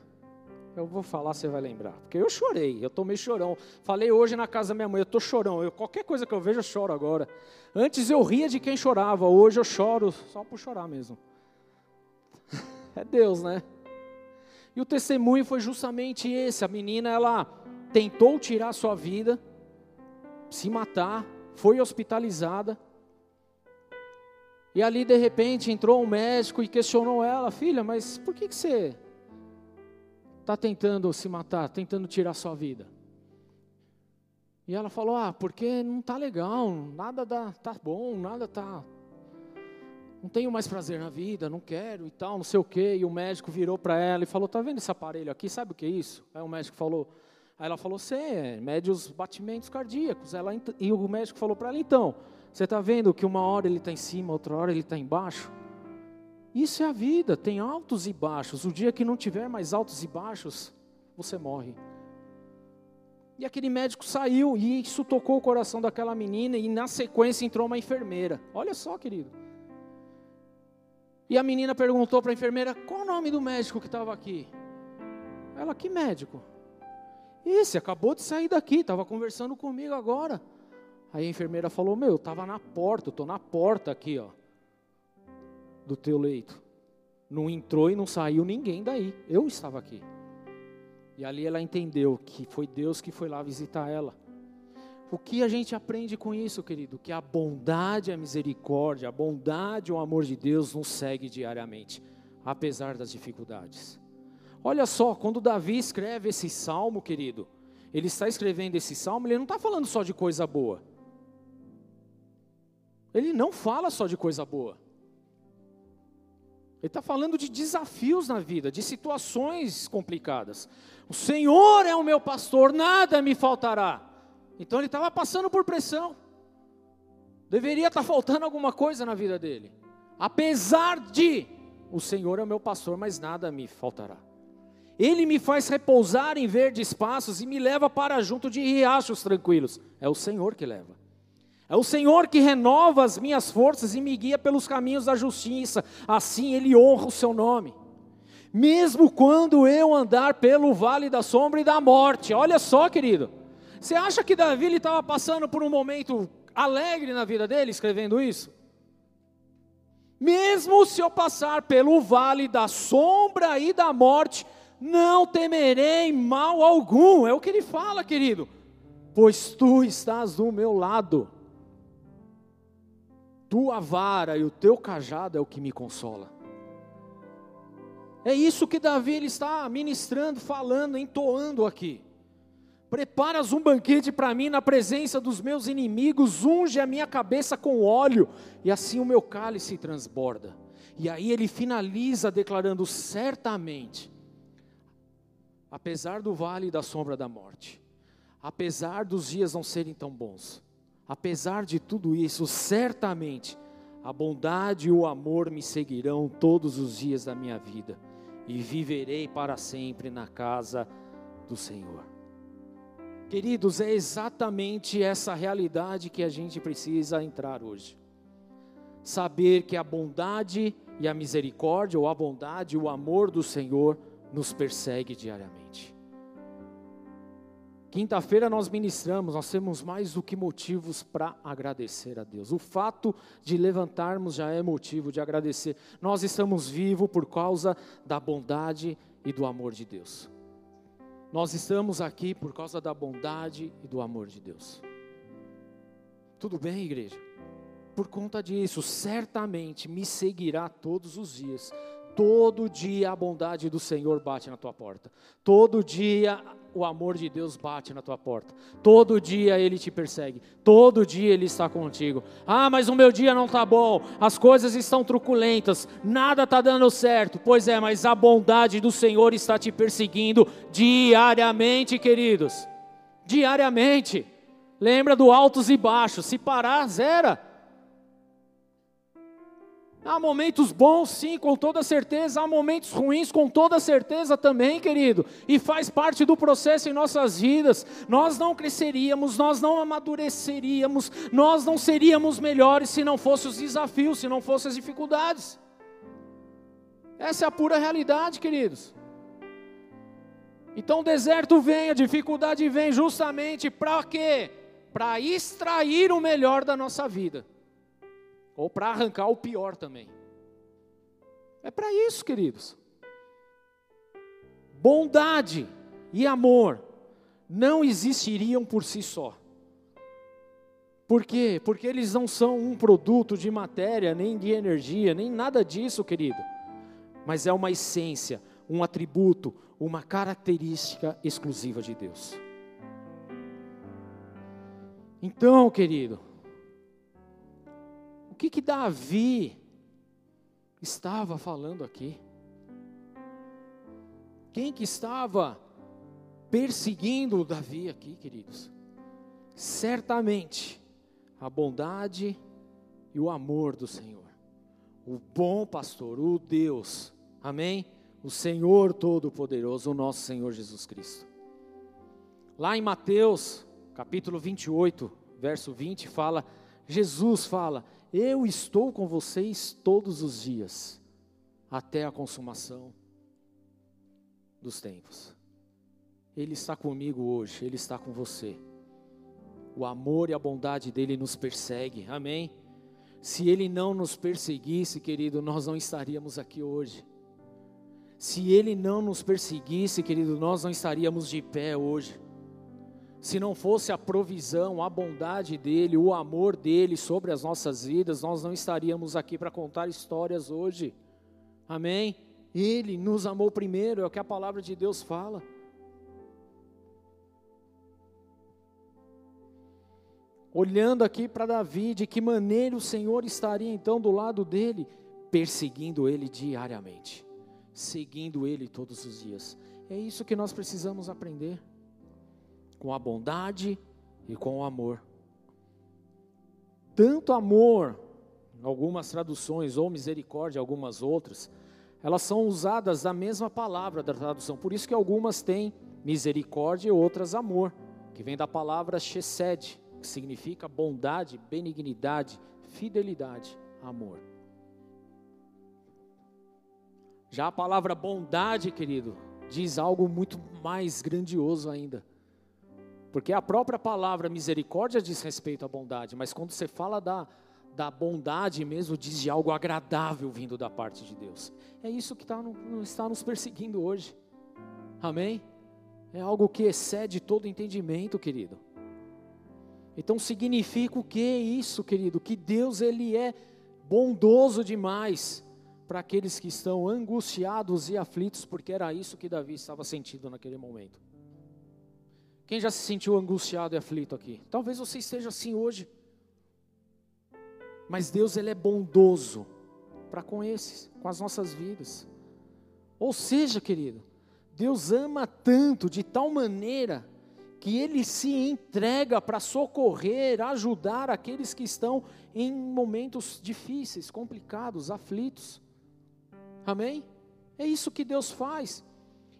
Speaker 1: eu vou falar, você vai lembrar. Porque eu chorei, eu tomei chorão. Falei hoje na casa da minha mãe, eu tô chorão. Eu, qualquer coisa que eu vejo, eu choro agora. Antes eu ria de quem chorava, hoje eu choro só por chorar mesmo. [LAUGHS] É Deus, né? E o testemunho foi justamente esse. A menina, ela tentou tirar sua vida, se matar, foi hospitalizada. E ali, de repente, entrou um médico e questionou ela: Filha, mas por que, que você está tentando se matar, tentando tirar sua vida? E ela falou: Ah, porque não tá legal, nada dá, tá bom, nada tá. Não tenho mais prazer na vida, não quero e tal, não sei o quê. E o médico virou para ela e falou: Tá vendo esse aparelho aqui? Sabe o que é isso? Aí o médico falou: Aí ela falou: Você mede os batimentos cardíacos. Ela, e o médico falou para ela: Então, você está vendo que uma hora ele está em cima, outra hora ele está embaixo? Isso é a vida, tem altos e baixos. O dia que não tiver mais altos e baixos, você morre. E aquele médico saiu e isso tocou o coração daquela menina e na sequência entrou uma enfermeira. Olha só, querido. E a menina perguntou para a enfermeira: "Qual o nome do médico que estava aqui?" Ela: "Que médico?" "Esse acabou de sair daqui, estava conversando comigo agora." Aí a enfermeira falou: "Meu, eu estava na porta, tô na porta aqui, ó, do teu leito. Não entrou e não saiu ninguém daí. Eu estava aqui." E ali ela entendeu que foi Deus que foi lá visitar ela. O que a gente aprende com isso, querido? Que a bondade, a misericórdia, a bondade, o amor de Deus nos segue diariamente, apesar das dificuldades. Olha só, quando Davi escreve esse salmo, querido, ele está escrevendo esse salmo, ele não está falando só de coisa boa. Ele não fala só de coisa boa. Ele está falando de desafios na vida, de situações complicadas. O Senhor é o meu pastor, nada me faltará. Então ele estava passando por pressão. Deveria estar tá faltando alguma coisa na vida dele. Apesar de o Senhor é o meu pastor, mas nada me faltará. Ele me faz repousar em verdes passos e me leva para junto de riachos tranquilos. É o Senhor que leva. É o Senhor que renova as minhas forças e me guia pelos caminhos da justiça. Assim ele honra o seu nome. Mesmo quando eu andar pelo vale da sombra e da morte. Olha só, querido. Você acha que Davi estava passando por um momento alegre na vida dele escrevendo isso? Mesmo se eu passar pelo vale da sombra e da morte, não temerei mal algum. É o que ele fala, querido. Pois tu estás do meu lado tua vara e o teu cajado é o que me consola. É isso que Davi ele está ministrando, falando, entoando aqui. Preparas um banquete para mim na presença dos meus inimigos, unge a minha cabeça com óleo, e assim o meu cálice transborda. E aí ele finaliza declarando: certamente, apesar do vale da sombra da morte, apesar dos dias não serem tão bons, Apesar de tudo isso, certamente a bondade e o amor me seguirão todos os dias da minha vida e viverei para sempre na casa do Senhor. Queridos, é exatamente essa realidade que a gente precisa entrar hoje. Saber que a bondade e a misericórdia, ou a bondade e o amor do Senhor nos persegue diariamente. Quinta-feira nós ministramos, nós temos mais do que motivos para agradecer a Deus. O fato de levantarmos já é motivo de agradecer. Nós estamos vivos por causa da bondade e do amor de Deus. Nós estamos aqui por causa da bondade e do amor de Deus. Tudo bem, igreja? Por conta disso, certamente me seguirá todos os dias. Todo dia a bondade do Senhor bate na tua porta. Todo dia o amor de Deus bate na tua porta. Todo dia ele te persegue. Todo dia ele está contigo. Ah, mas o meu dia não está bom. As coisas estão truculentas. Nada está dando certo. Pois é, mas a bondade do Senhor está te perseguindo diariamente, queridos. Diariamente. Lembra do altos e baixos. Se parar, zera. Há momentos bons, sim, com toda certeza, há momentos ruins, com toda certeza também, querido, e faz parte do processo em nossas vidas. Nós não cresceríamos, nós não amadureceríamos, nós não seríamos melhores se não fossem os desafios, se não fossem as dificuldades. Essa é a pura realidade, queridos. Então o deserto vem, a dificuldade vem justamente para quê? Para extrair o melhor da nossa vida ou para arrancar o pior também. É para isso, queridos. Bondade e amor não existiriam por si só. Por quê? Porque eles não são um produto de matéria, nem de energia, nem nada disso, querido. Mas é uma essência, um atributo, uma característica exclusiva de Deus. Então, querido, que que Davi estava falando aqui? Quem que estava perseguindo Davi aqui, queridos? Certamente a bondade e o amor do Senhor. O bom pastor, o Deus, amém? O Senhor Todo-Poderoso, o nosso Senhor Jesus Cristo. Lá em Mateus, capítulo 28, verso 20, fala: Jesus fala, Eu estou com vocês todos os dias, até a consumação dos tempos. Ele está comigo hoje, Ele está com você. O amor e a bondade dele nos persegue, amém? Se ele não nos perseguisse, querido, nós não estaríamos aqui hoje. Se ele não nos perseguisse, querido, nós não estaríamos de pé hoje. Se não fosse a provisão, a bondade dele, o amor dele sobre as nossas vidas, nós não estaríamos aqui para contar histórias hoje. Amém? Ele nos amou primeiro, é o que a palavra de Deus fala. Olhando aqui para Davi, de que maneira o Senhor estaria então do lado dele, perseguindo ele diariamente, seguindo ele todos os dias. É isso que nós precisamos aprender, com a bondade e com o amor. Tanto amor, algumas traduções, ou misericórdia, algumas outras, elas são usadas da mesma palavra da tradução. Por isso que algumas têm misericórdia e outras amor, que vem da palavra chesed, que significa bondade, benignidade, fidelidade, amor. Já a palavra bondade, querido, diz algo muito mais grandioso ainda. Porque a própria palavra misericórdia diz respeito à bondade, mas quando você fala da, da bondade mesmo, diz de algo agradável vindo da parte de Deus. É isso que está, no, está nos perseguindo hoje. Amém? É algo que excede todo entendimento, querido. Então significa o que isso, querido? Que Deus ele é bondoso demais para aqueles que estão angustiados e aflitos, porque era isso que Davi estava sentindo naquele momento. Quem já se sentiu angustiado e aflito aqui? Talvez você esteja assim hoje. Mas Deus ele é bondoso para com esses, com as nossas vidas. Ou seja, querido, Deus ama tanto de tal maneira que ele se entrega para socorrer, ajudar aqueles que estão em momentos difíceis, complicados, aflitos. Amém? É isso que Deus faz.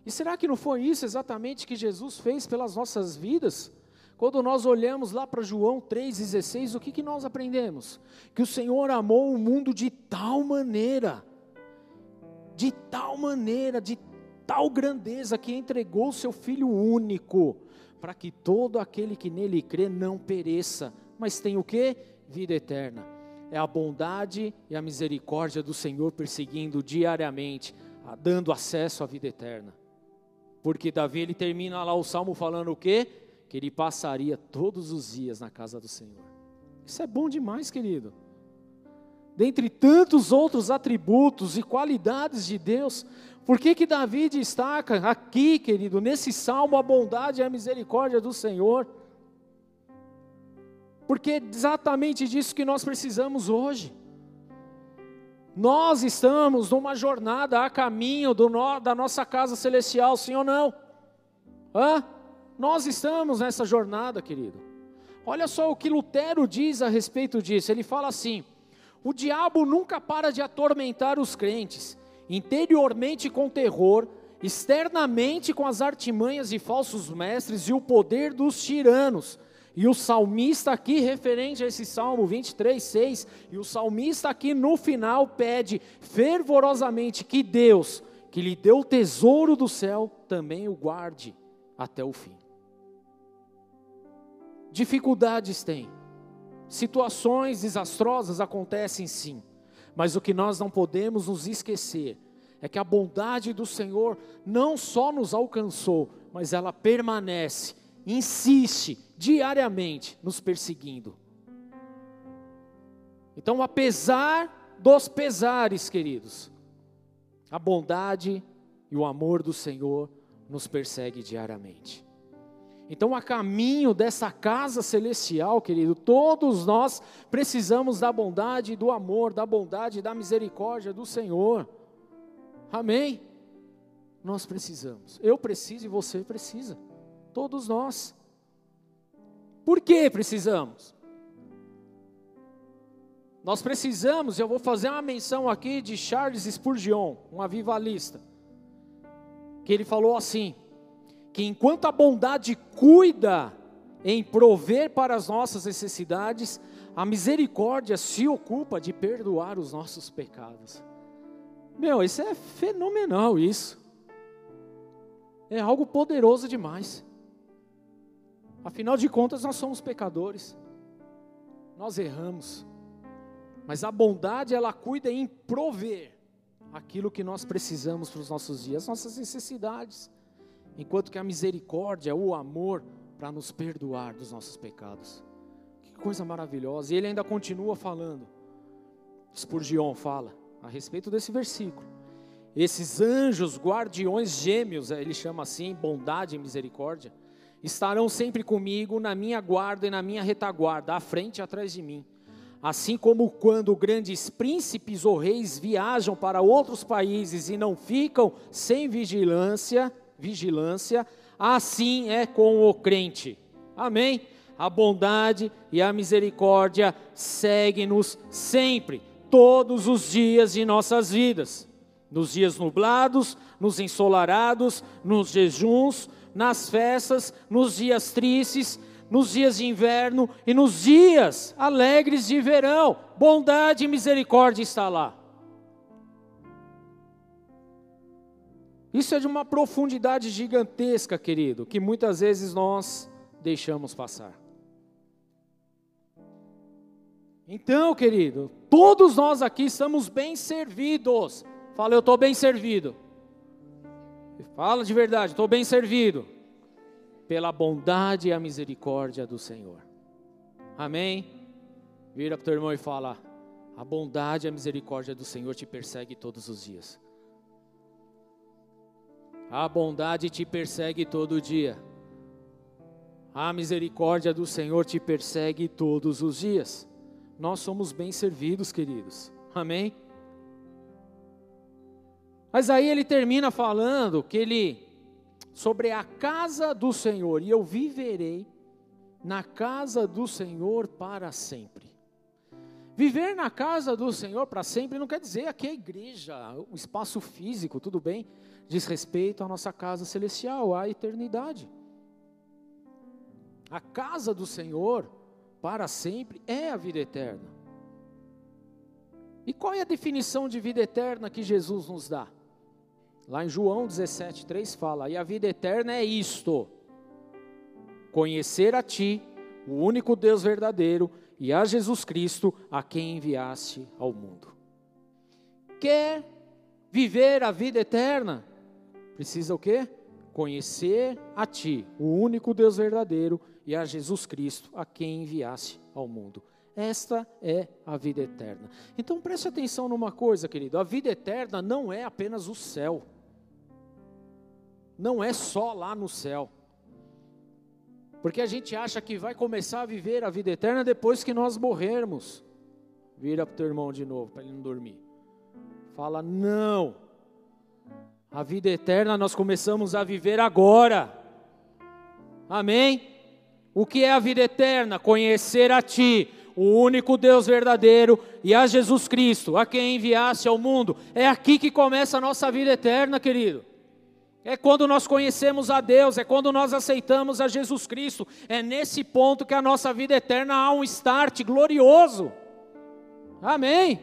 Speaker 1: E será que não foi isso exatamente que Jesus fez pelas nossas vidas? Quando nós olhamos lá para João 3,16, o que, que nós aprendemos? Que o Senhor amou o mundo de tal maneira, de tal maneira, de tal grandeza, que entregou o seu Filho único, para que todo aquele que nele crê não pereça, mas tenha o que? Vida eterna. É a bondade e a misericórdia do Senhor perseguindo diariamente, dando acesso à vida eterna. Porque Davi ele termina lá o salmo falando o quê? que ele passaria todos os dias na casa do Senhor. Isso é bom demais, querido. Dentre tantos outros atributos e qualidades de Deus, por que que Davi destaca aqui, querido, nesse salmo a bondade e a misericórdia do Senhor? Porque é exatamente disso que nós precisamos hoje. Nós estamos numa jornada a caminho no, da nossa casa celestial, sim ou não? Hã? Nós estamos nessa jornada, querido. Olha só o que Lutero diz a respeito disso. Ele fala assim: o diabo nunca para de atormentar os crentes, interiormente com terror, externamente com as artimanhas de falsos mestres e o poder dos tiranos. E o salmista aqui, referente a esse salmo 23, 6, e o salmista aqui no final pede fervorosamente que Deus, que lhe deu o tesouro do céu, também o guarde até o fim. Dificuldades tem, situações desastrosas acontecem sim, mas o que nós não podemos nos esquecer é que a bondade do Senhor não só nos alcançou, mas ela permanece, insiste diariamente nos perseguindo. Então, apesar dos pesares, queridos, a bondade e o amor do Senhor nos persegue diariamente. Então, a caminho dessa casa celestial, querido, todos nós precisamos da bondade e do amor, da bondade e da misericórdia do Senhor. Amém? Nós precisamos. Eu preciso e você precisa. Todos nós. Por que precisamos? Nós precisamos, eu vou fazer uma menção aqui de Charles Spurgeon, um avivalista, que ele falou assim: que enquanto a bondade cuida em prover para as nossas necessidades, a misericórdia se ocupa de perdoar os nossos pecados. Meu, isso é fenomenal isso. É algo poderoso demais. Afinal de contas, nós somos pecadores. Nós erramos. Mas a bondade, ela cuida em prover aquilo que nós precisamos para os nossos dias, nossas necessidades enquanto que a misericórdia, o amor, para nos perdoar dos nossos pecados. Que coisa maravilhosa. E ele ainda continua falando. Spurgeon fala a respeito desse versículo. Esses anjos guardiões gêmeos, ele chama assim, bondade e misericórdia, estarão sempre comigo na minha guarda e na minha retaguarda, à frente e atrás de mim. Assim como quando grandes príncipes ou reis viajam para outros países e não ficam sem vigilância, vigilância, assim é com o crente. Amém? A bondade e a misericórdia seguem-nos sempre, todos os dias de nossas vidas. Nos dias nublados, nos ensolarados, nos jejuns, nas festas, nos dias tristes, nos dias de inverno e nos dias alegres de verão. Bondade e misericórdia está lá. Isso é de uma profundidade gigantesca, querido, que muitas vezes nós deixamos passar. Então, querido, todos nós aqui estamos bem servidos. Fala, eu estou bem servido. Fala de verdade, estou bem servido. Pela bondade e a misericórdia do Senhor. Amém? Vira para o teu irmão e fala: a bondade e a misericórdia do Senhor te persegue todos os dias. A bondade te persegue todo dia. A misericórdia do Senhor te persegue todos os dias. Nós somos bem servidos, queridos. Amém? Mas aí ele termina falando que ele sobre a casa do Senhor, e eu viverei na casa do Senhor para sempre. Viver na casa do Senhor para sempre não quer dizer aqui a igreja, o espaço físico, tudo bem? diz respeito à nossa casa celestial, à eternidade. A casa do Senhor, para sempre, é a vida eterna. E qual é a definição de vida eterna que Jesus nos dá? Lá em João 17, 3 fala: E a vida eterna é isto: conhecer a Ti, o único Deus verdadeiro, e a Jesus Cristo, a quem enviaste ao mundo. Quer viver a vida eterna? Precisa o quê? Conhecer a Ti, o único Deus verdadeiro, e a Jesus Cristo, a quem enviasse ao mundo. Esta é a vida eterna. Então preste atenção numa coisa, querido: a vida eterna não é apenas o céu, não é só lá no céu. Porque a gente acha que vai começar a viver a vida eterna depois que nós morrermos. Vira para o teu irmão de novo, para ele não dormir. Fala, não. A vida eterna nós começamos a viver agora. Amém? O que é a vida eterna? Conhecer a Ti, o único Deus verdadeiro, e a Jesus Cristo, a quem enviaste ao mundo. É aqui que começa a nossa vida eterna, querido. É quando nós conhecemos a Deus, é quando nós aceitamos a Jesus Cristo. É nesse ponto que a nossa vida eterna há um start glorioso. Amém?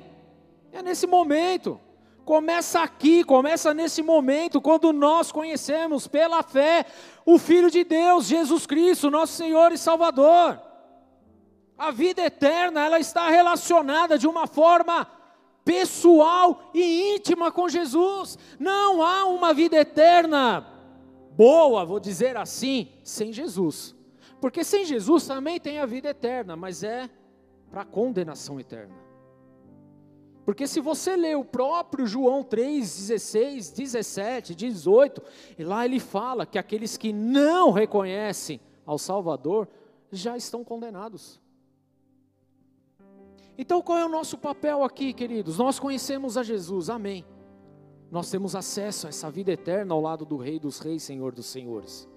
Speaker 1: É nesse momento. Começa aqui, começa nesse momento, quando nós conhecemos pela fé o Filho de Deus, Jesus Cristo, nosso Senhor e Salvador. A vida eterna, ela está relacionada de uma forma pessoal e íntima com Jesus. Não há uma vida eterna boa, vou dizer assim, sem Jesus. Porque sem Jesus também tem a vida eterna, mas é para condenação eterna. Porque se você ler o próprio João 3, 16, 17, 18, e lá ele fala que aqueles que não reconhecem ao Salvador, já estão condenados. Então qual é o nosso papel aqui, queridos? Nós conhecemos a Jesus, amém. Nós temos acesso a essa vida eterna ao lado do Rei dos Reis, Senhor dos Senhores.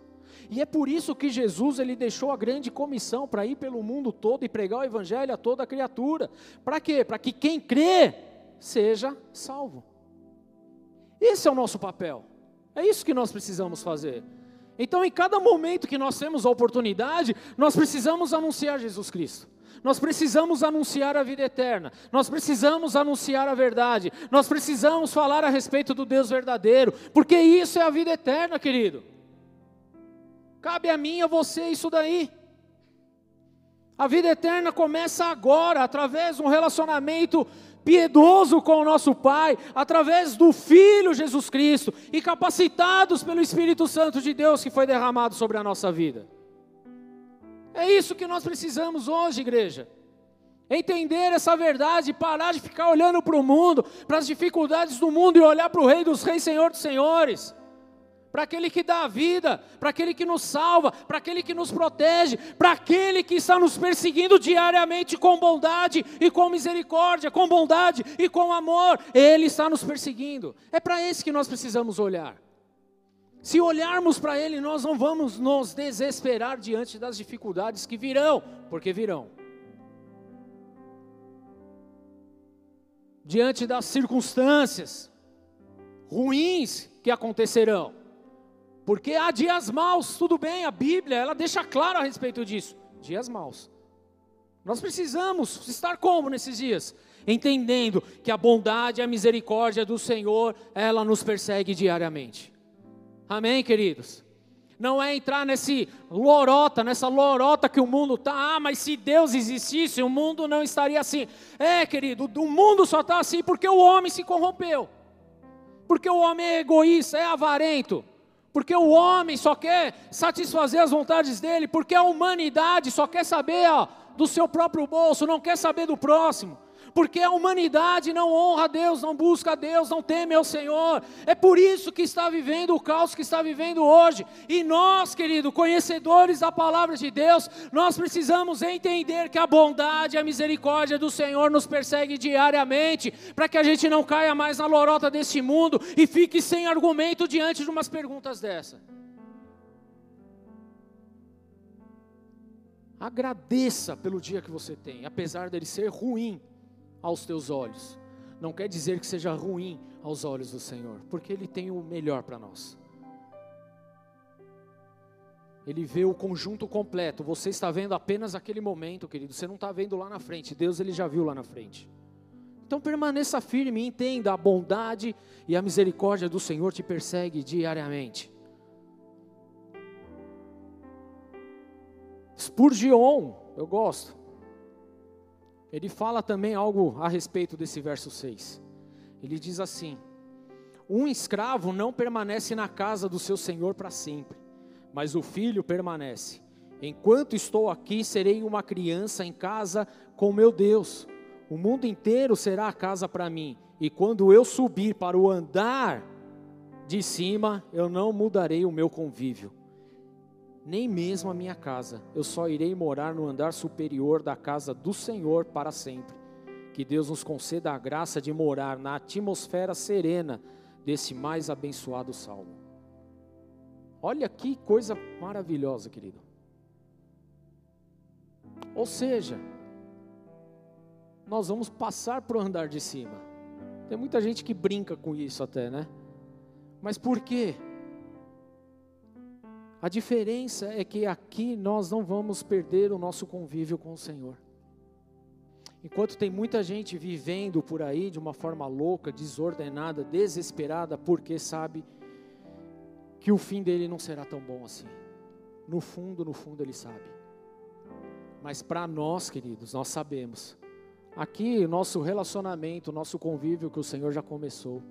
Speaker 1: E é por isso que Jesus ele deixou a grande comissão para ir pelo mundo todo e pregar o evangelho a toda criatura. Para quê? Para que quem crê seja salvo. Esse é o nosso papel. É isso que nós precisamos fazer. Então, em cada momento que nós temos a oportunidade, nós precisamos anunciar Jesus Cristo. Nós precisamos anunciar a vida eterna, nós precisamos anunciar a verdade, nós precisamos falar a respeito do Deus verdadeiro, porque isso é a vida eterna, querido. Cabe a mim a você isso daí. A vida eterna começa agora, através de um relacionamento piedoso com o nosso Pai, através do Filho Jesus Cristo e capacitados pelo Espírito Santo de Deus que foi derramado sobre a nossa vida. É isso que nós precisamos hoje, igreja. Entender essa verdade, parar de ficar olhando para o mundo, para as dificuldades do mundo e olhar para o Rei dos Reis, Senhor dos Senhores para aquele que dá a vida, para aquele que nos salva, para aquele que nos protege, para aquele que está nos perseguindo diariamente com bondade e com misericórdia, com bondade e com amor. Ele está nos perseguindo. É para esse que nós precisamos olhar. Se olharmos para Ele, nós não vamos nos desesperar diante das dificuldades que virão, porque virão. Diante das circunstâncias ruins que acontecerão. Porque há dias maus, tudo bem, a Bíblia, ela deixa claro a respeito disso. Dias maus. Nós precisamos estar como nesses dias? Entendendo que a bondade e a misericórdia do Senhor, ela nos persegue diariamente. Amém, queridos? Não é entrar nesse lorota, nessa lorota que o mundo está. Ah, mas se Deus existisse, o mundo não estaria assim. É, querido, o mundo só está assim porque o homem se corrompeu. Porque o homem é egoísta, é avarento porque o homem só quer satisfazer as vontades dele, porque a humanidade só quer saber ó, do seu próprio bolso, não quer saber do próximo porque a humanidade não honra a Deus, não busca a Deus, não teme ao Senhor. É por isso que está vivendo o caos que está vivendo hoje. E nós, querido, conhecedores da palavra de Deus, nós precisamos entender que a bondade e a misericórdia do Senhor nos persegue diariamente, para que a gente não caia mais na lorota deste mundo e fique sem argumento diante de umas perguntas dessa. Agradeça pelo dia que você tem, apesar dele ser ruim aos teus olhos, não quer dizer que seja ruim aos olhos do Senhor, porque Ele tem o melhor para nós. Ele vê o conjunto completo. Você está vendo apenas aquele momento, querido. Você não está vendo lá na frente. Deus ele já viu lá na frente. Então permaneça firme, entenda a bondade e a misericórdia do Senhor te persegue diariamente. Spurgeon, eu gosto ele fala também algo a respeito desse verso 6. Ele diz assim: Um escravo não permanece na casa do seu senhor para sempre, mas o filho permanece. Enquanto estou aqui, serei uma criança em casa com meu Deus. O mundo inteiro será a casa para mim, e quando eu subir para o andar de cima, eu não mudarei o meu convívio nem mesmo a minha casa. Eu só irei morar no andar superior da casa do Senhor para sempre. Que Deus nos conceda a graça de morar na atmosfera serena desse mais abençoado salmo. Olha que coisa maravilhosa, querido. Ou seja, nós vamos passar para o andar de cima. Tem muita gente que brinca com isso até, né? Mas por quê? A diferença é que aqui nós não vamos perder o nosso convívio com o Senhor. Enquanto tem muita gente vivendo por aí de uma forma louca, desordenada, desesperada, porque sabe que o fim dele não será tão bom assim. No fundo, no fundo, ele sabe. Mas para nós, queridos, nós sabemos. Aqui, o nosso relacionamento, o nosso convívio que o Senhor já começou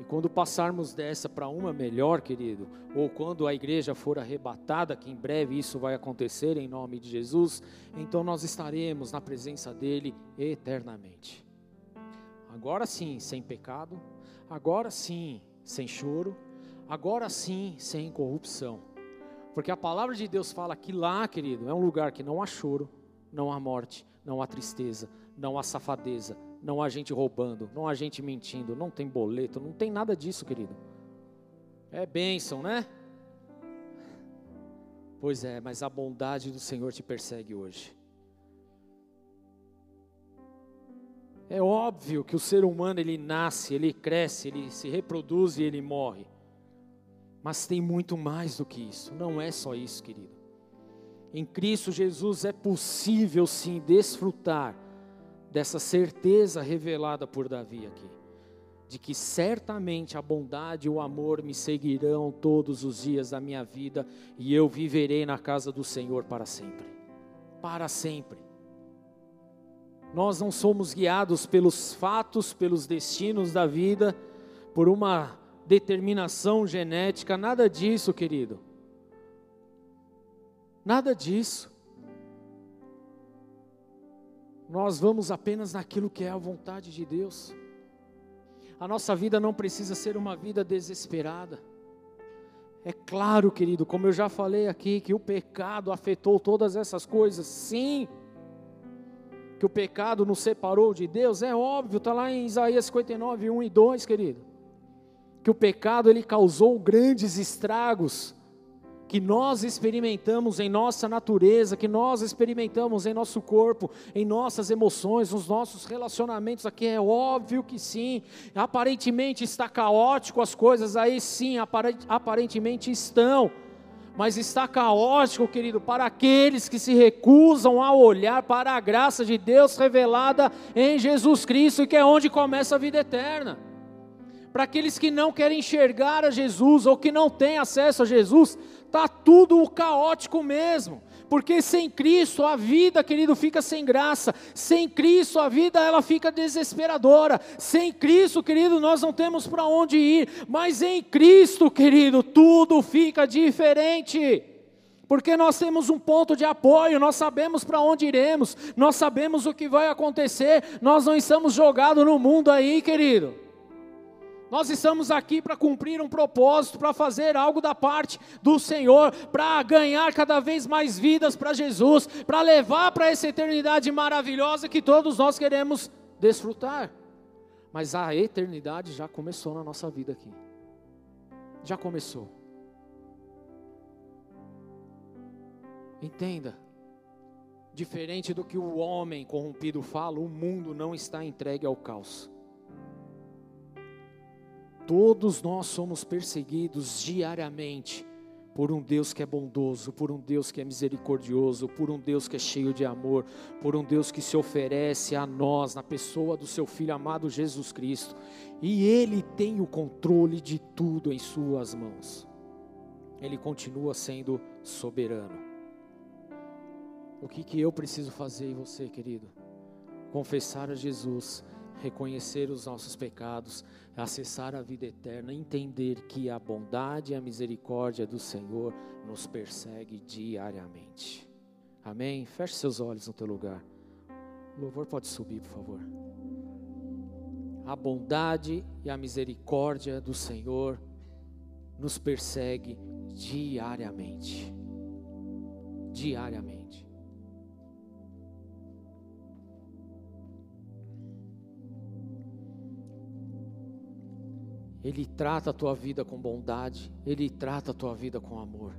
Speaker 1: e quando passarmos dessa para uma melhor, querido, ou quando a igreja for arrebatada, que em breve isso vai acontecer em nome de Jesus, então nós estaremos na presença dele eternamente. Agora sim, sem pecado, agora sim, sem choro, agora sim, sem corrupção. Porque a palavra de Deus fala que lá, querido, é um lugar que não há choro, não há morte, não há tristeza, não há safadeza, não há gente roubando, não há gente mentindo, não tem boleto, não tem nada disso, querido. É bênção, né? Pois é, mas a bondade do Senhor te persegue hoje. É óbvio que o ser humano ele nasce, ele cresce, ele se reproduz e ele morre. Mas tem muito mais do que isso. Não é só isso, querido. Em Cristo Jesus é possível sim desfrutar dessa certeza revelada por Davi aqui, de que certamente a bondade e o amor me seguirão todos os dias da minha vida e eu viverei na casa do Senhor para sempre. Para sempre. Nós não somos guiados pelos fatos, pelos destinos da vida, por uma determinação genética, nada disso, querido. Nada disso. Nós vamos apenas naquilo que é a vontade de Deus. A nossa vida não precisa ser uma vida desesperada. É claro, querido, como eu já falei aqui, que o pecado afetou todas essas coisas, sim. Que o pecado nos separou de Deus, é óbvio, está lá em Isaías 59, 1 e 2, querido que o pecado ele causou grandes estragos que nós experimentamos em nossa natureza, que nós experimentamos em nosso corpo, em nossas emoções, nos nossos relacionamentos aqui, é óbvio que sim. Aparentemente está caótico as coisas aí, sim, aparentemente estão. Mas está caótico, querido, para aqueles que se recusam a olhar para a graça de Deus revelada em Jesus Cristo, que é onde começa a vida eterna para aqueles que não querem enxergar a Jesus ou que não têm acesso a Jesus, tá tudo caótico mesmo. Porque sem Cristo a vida, querido, fica sem graça. Sem Cristo a vida ela fica desesperadora. Sem Cristo, querido, nós não temos para onde ir. Mas em Cristo, querido, tudo fica diferente porque nós temos um ponto de apoio, nós sabemos para onde iremos, nós sabemos o que vai acontecer, nós não estamos jogados no mundo aí, querido. Nós estamos aqui para cumprir um propósito, para fazer algo da parte do Senhor, para ganhar cada vez mais vidas para Jesus, para levar para essa eternidade maravilhosa que todos nós queremos desfrutar. Mas a eternidade já começou na nossa vida aqui. Já começou. Entenda. Diferente do que o homem corrompido fala, o mundo não está entregue ao caos. Todos nós somos perseguidos diariamente por um Deus que é bondoso, por um Deus que é misericordioso, por um Deus que é cheio de amor, por um Deus que se oferece a nós na pessoa do seu filho amado Jesus Cristo. E ele tem o controle de tudo em suas mãos. Ele continua sendo soberano. O que que eu preciso fazer em você, querido? Confessar a Jesus reconhecer os nossos pecados, acessar a vida eterna, entender que a bondade e a misericórdia do Senhor nos persegue diariamente. Amém? Feche seus olhos no teu lugar. O louvor pode subir, por favor. A bondade e a misericórdia do Senhor nos persegue diariamente. Diariamente. Ele trata a tua vida com bondade, Ele trata a tua vida com amor.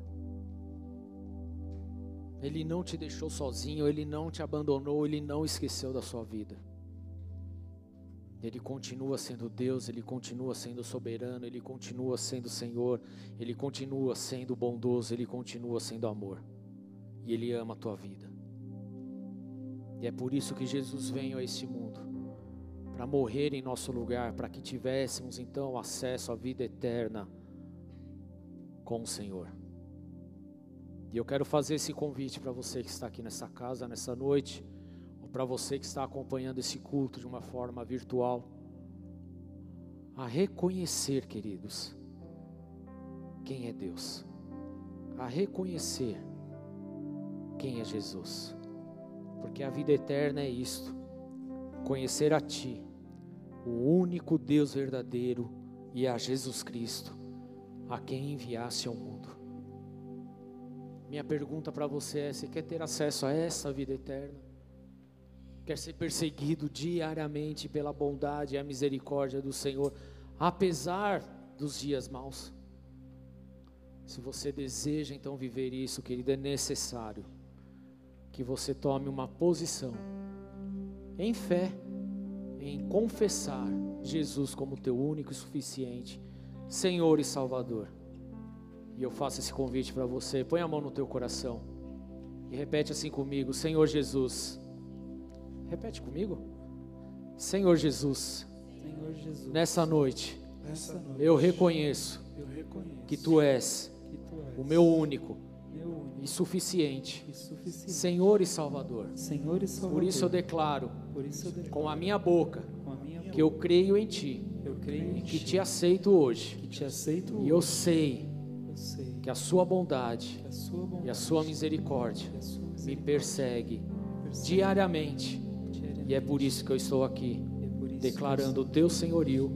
Speaker 1: Ele não te deixou sozinho, Ele não te abandonou, Ele não esqueceu da sua vida. Ele continua sendo Deus, Ele continua sendo soberano, Ele continua sendo Senhor, Ele continua sendo bondoso, Ele continua sendo amor. E Ele ama a tua vida. E é por isso que Jesus veio a este mundo para morrer em nosso lugar, para que tivéssemos então acesso à vida eterna com o Senhor. E eu quero fazer esse convite para você que está aqui nessa casa, nessa noite, ou para você que está acompanhando esse culto de uma forma virtual, a reconhecer, queridos, quem é Deus, a reconhecer quem é Jesus, porque a vida eterna é isto conhecer a Ti, o único Deus verdadeiro, e a Jesus Cristo, a quem enviasse ao mundo. Minha pergunta para você é: você quer ter acesso a essa vida eterna? Quer ser perseguido diariamente pela bondade e a misericórdia do Senhor, apesar dos dias maus? Se você deseja então viver isso, querido, é necessário que você tome uma posição em fé, em confessar Jesus como teu único e suficiente Senhor e Salvador. E eu faço esse convite para você. Põe a mão no teu coração e repete assim comigo: Senhor Jesus. Repete comigo. Senhor Jesus.
Speaker 3: Senhor Jesus.
Speaker 1: Nessa noite,
Speaker 3: Nessa noite
Speaker 1: eu reconheço
Speaker 3: eu reconheço
Speaker 1: que tu és
Speaker 3: que tu és
Speaker 1: o meu único
Speaker 3: meu único
Speaker 1: e suficiente
Speaker 3: e suficiente
Speaker 1: Senhor e Salvador.
Speaker 3: Senhor e Salvador.
Speaker 1: Por isso eu declaro
Speaker 3: Por isso
Speaker 1: com a minha boca
Speaker 3: a minha
Speaker 1: que eu creio em ti
Speaker 3: eu creio em
Speaker 1: que
Speaker 3: ti,
Speaker 1: te aceito hoje.
Speaker 3: que te aceito
Speaker 1: E eu
Speaker 3: hoje.
Speaker 1: sei
Speaker 3: eu sei
Speaker 1: que a sua bondade
Speaker 3: a sua bondade
Speaker 1: e a sua misericórdia
Speaker 3: a sua
Speaker 1: me
Speaker 3: misericórdia
Speaker 1: persegue
Speaker 3: persegue
Speaker 1: diariamente.
Speaker 3: diariamente.
Speaker 1: E é por isso que eu estou aqui,
Speaker 3: é isso
Speaker 1: declarando o teu senhorio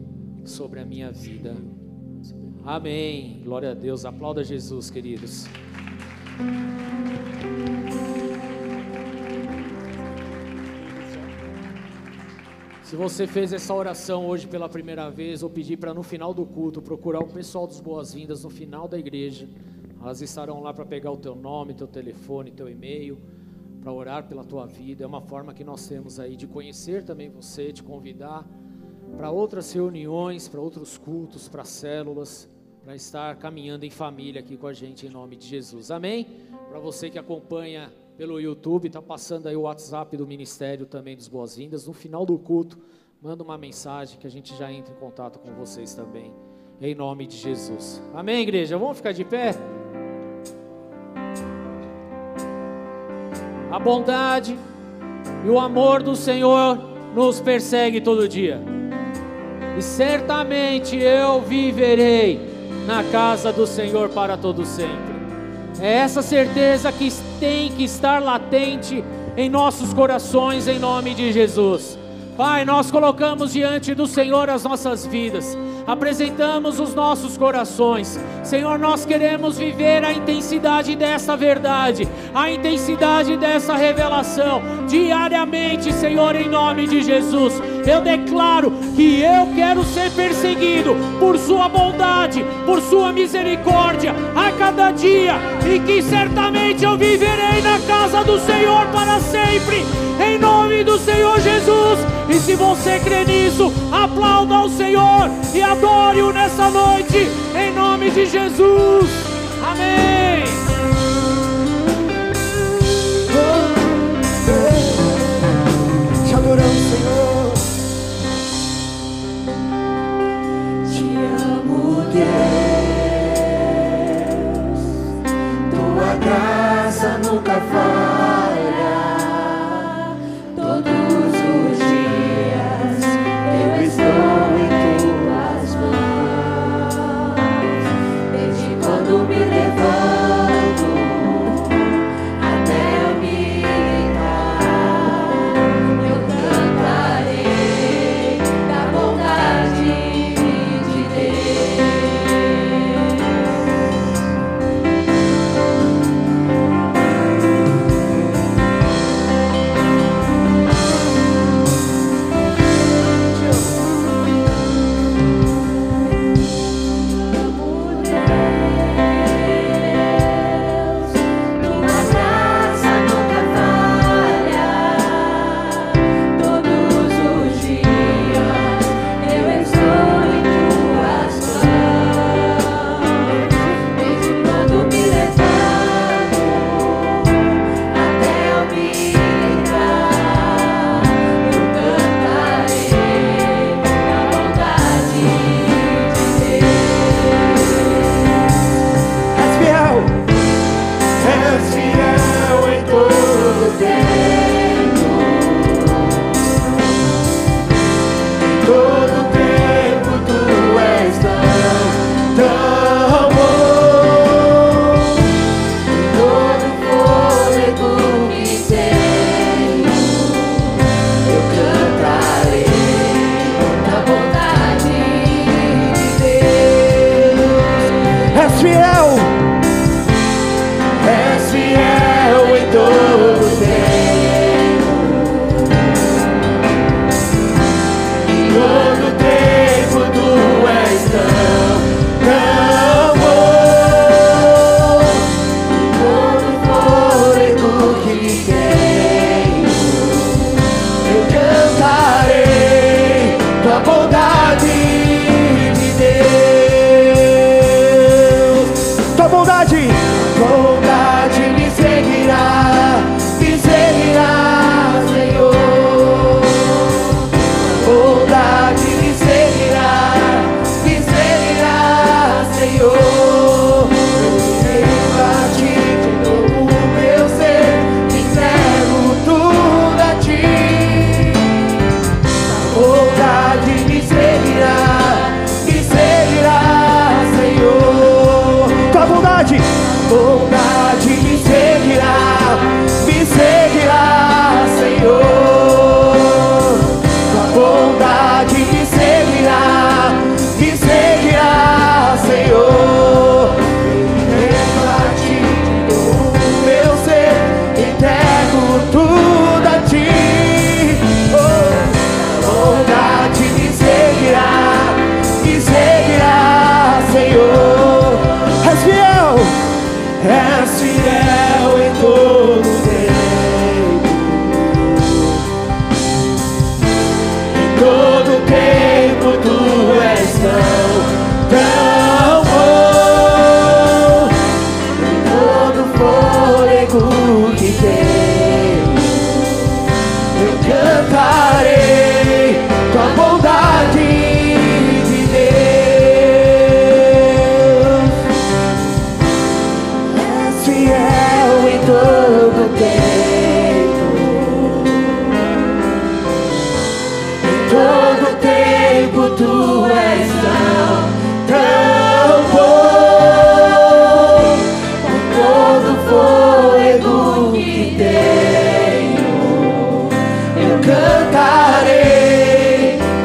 Speaker 1: sobre a minha vida. Amém. Glória a Deus. Aplauda Jesus, queridos. Se você fez essa oração hoje pela primeira vez, ou pedir para no final do culto procurar o pessoal dos boas-vindas no final da igreja, elas estarão lá para pegar o teu nome, teu telefone, teu e-mail, para orar pela tua vida. É uma forma que nós temos aí de conhecer também você, de convidar para outras reuniões, para outros cultos, para células, para estar caminhando em família aqui com a gente em nome de Jesus. Amém? Para você que acompanha pelo YouTube, está passando aí o WhatsApp do Ministério também dos Boas-Vindas. No final do culto, manda uma mensagem que a gente já entra em contato com vocês também, em nome de Jesus. Amém, igreja? Vamos ficar de pé? A bondade e o amor do Senhor nos persegue todo dia. E certamente eu viverei na casa do Senhor para todo sempre. É essa certeza que tem que estar latente em nossos corações, em nome de Jesus. Pai, nós colocamos diante do Senhor as nossas vidas, apresentamos os nossos corações. Senhor, nós queremos viver a intensidade dessa verdade, a intensidade dessa revelação, diariamente, Senhor, em nome de Jesus. Eu declaro que eu quero ser perseguido por Sua bondade, por Sua misericórdia a cada dia, e que certamente eu viverei na casa do Senhor para sempre, em nome do Senhor Jesus. E se você crê nisso, aplauda ao Senhor e adore-o nessa noite, em nome de Jesus.
Speaker 4: Graça cantarei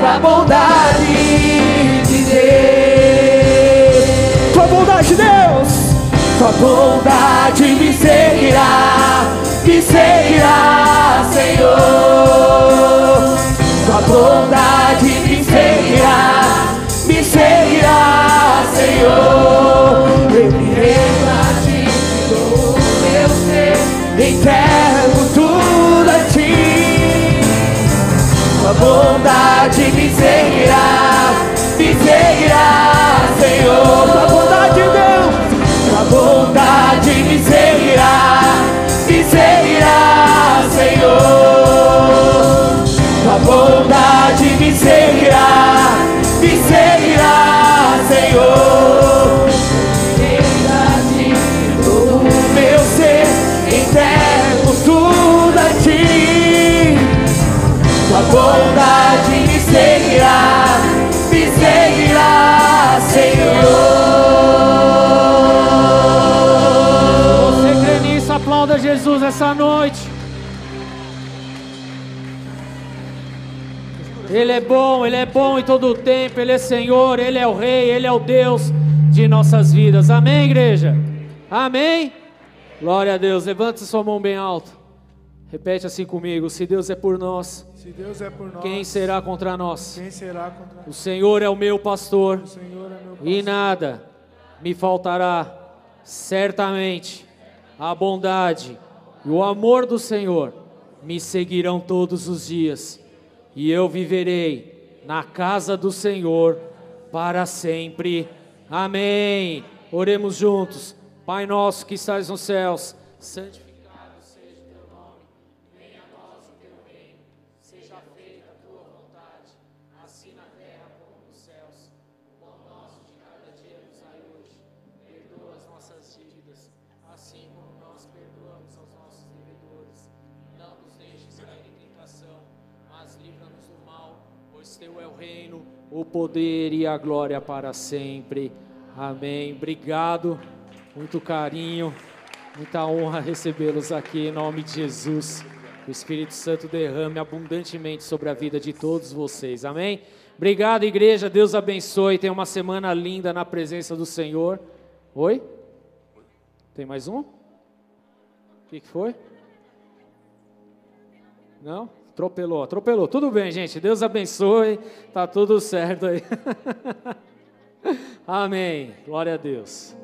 Speaker 4: com a bondade de Deus. Tua bondade, Deus! Tua bondade me seguirá, me seguirá, Senhor. Tua bondade me seguirá, me seguirá, Senhor. Eu me rendo a ti, dou o meu ser, entrego bondade me seguirá, me seguirá, Senhor. Tua bondade, Deus, tua bondade me seguirá, me seguirá, Senhor. Tua bondade me seguirá, me seguirá, Senhor.
Speaker 1: Jesus essa noite. Ele é bom, Ele é bom em todo o tempo, Ele é Senhor, Ele é o Rei, Ele é o Deus de nossas vidas. Amém, igreja? Amém? Glória a Deus. Levante sua mão bem alto. Repete assim comigo: Se Deus é por nós,
Speaker 3: Se Deus é por nós,
Speaker 1: quem será contra nós?
Speaker 3: quem será contra
Speaker 1: O Senhor é o meu pastor
Speaker 3: O Senhor é meu
Speaker 1: e nada me faltará. Certamente a bondade e o amor do Senhor me seguirão todos os dias, e eu viverei na casa do Senhor para sempre. Amém. Oremos juntos. Pai nosso que estás nos céus, santificado o poder e a glória para sempre. Amém. Obrigado, muito carinho, muita honra recebê-los aqui em nome de Jesus. O Espírito Santo derrame abundantemente sobre a vida de todos vocês. Amém. Obrigado, igreja. Deus abençoe. Tenha uma semana linda na presença do Senhor. Oi? Tem mais um? O que, que foi? Não? Atropelou, atropelou. Tudo bem, gente. Deus abençoe. Tá tudo certo aí. [LAUGHS] Amém. Glória a Deus.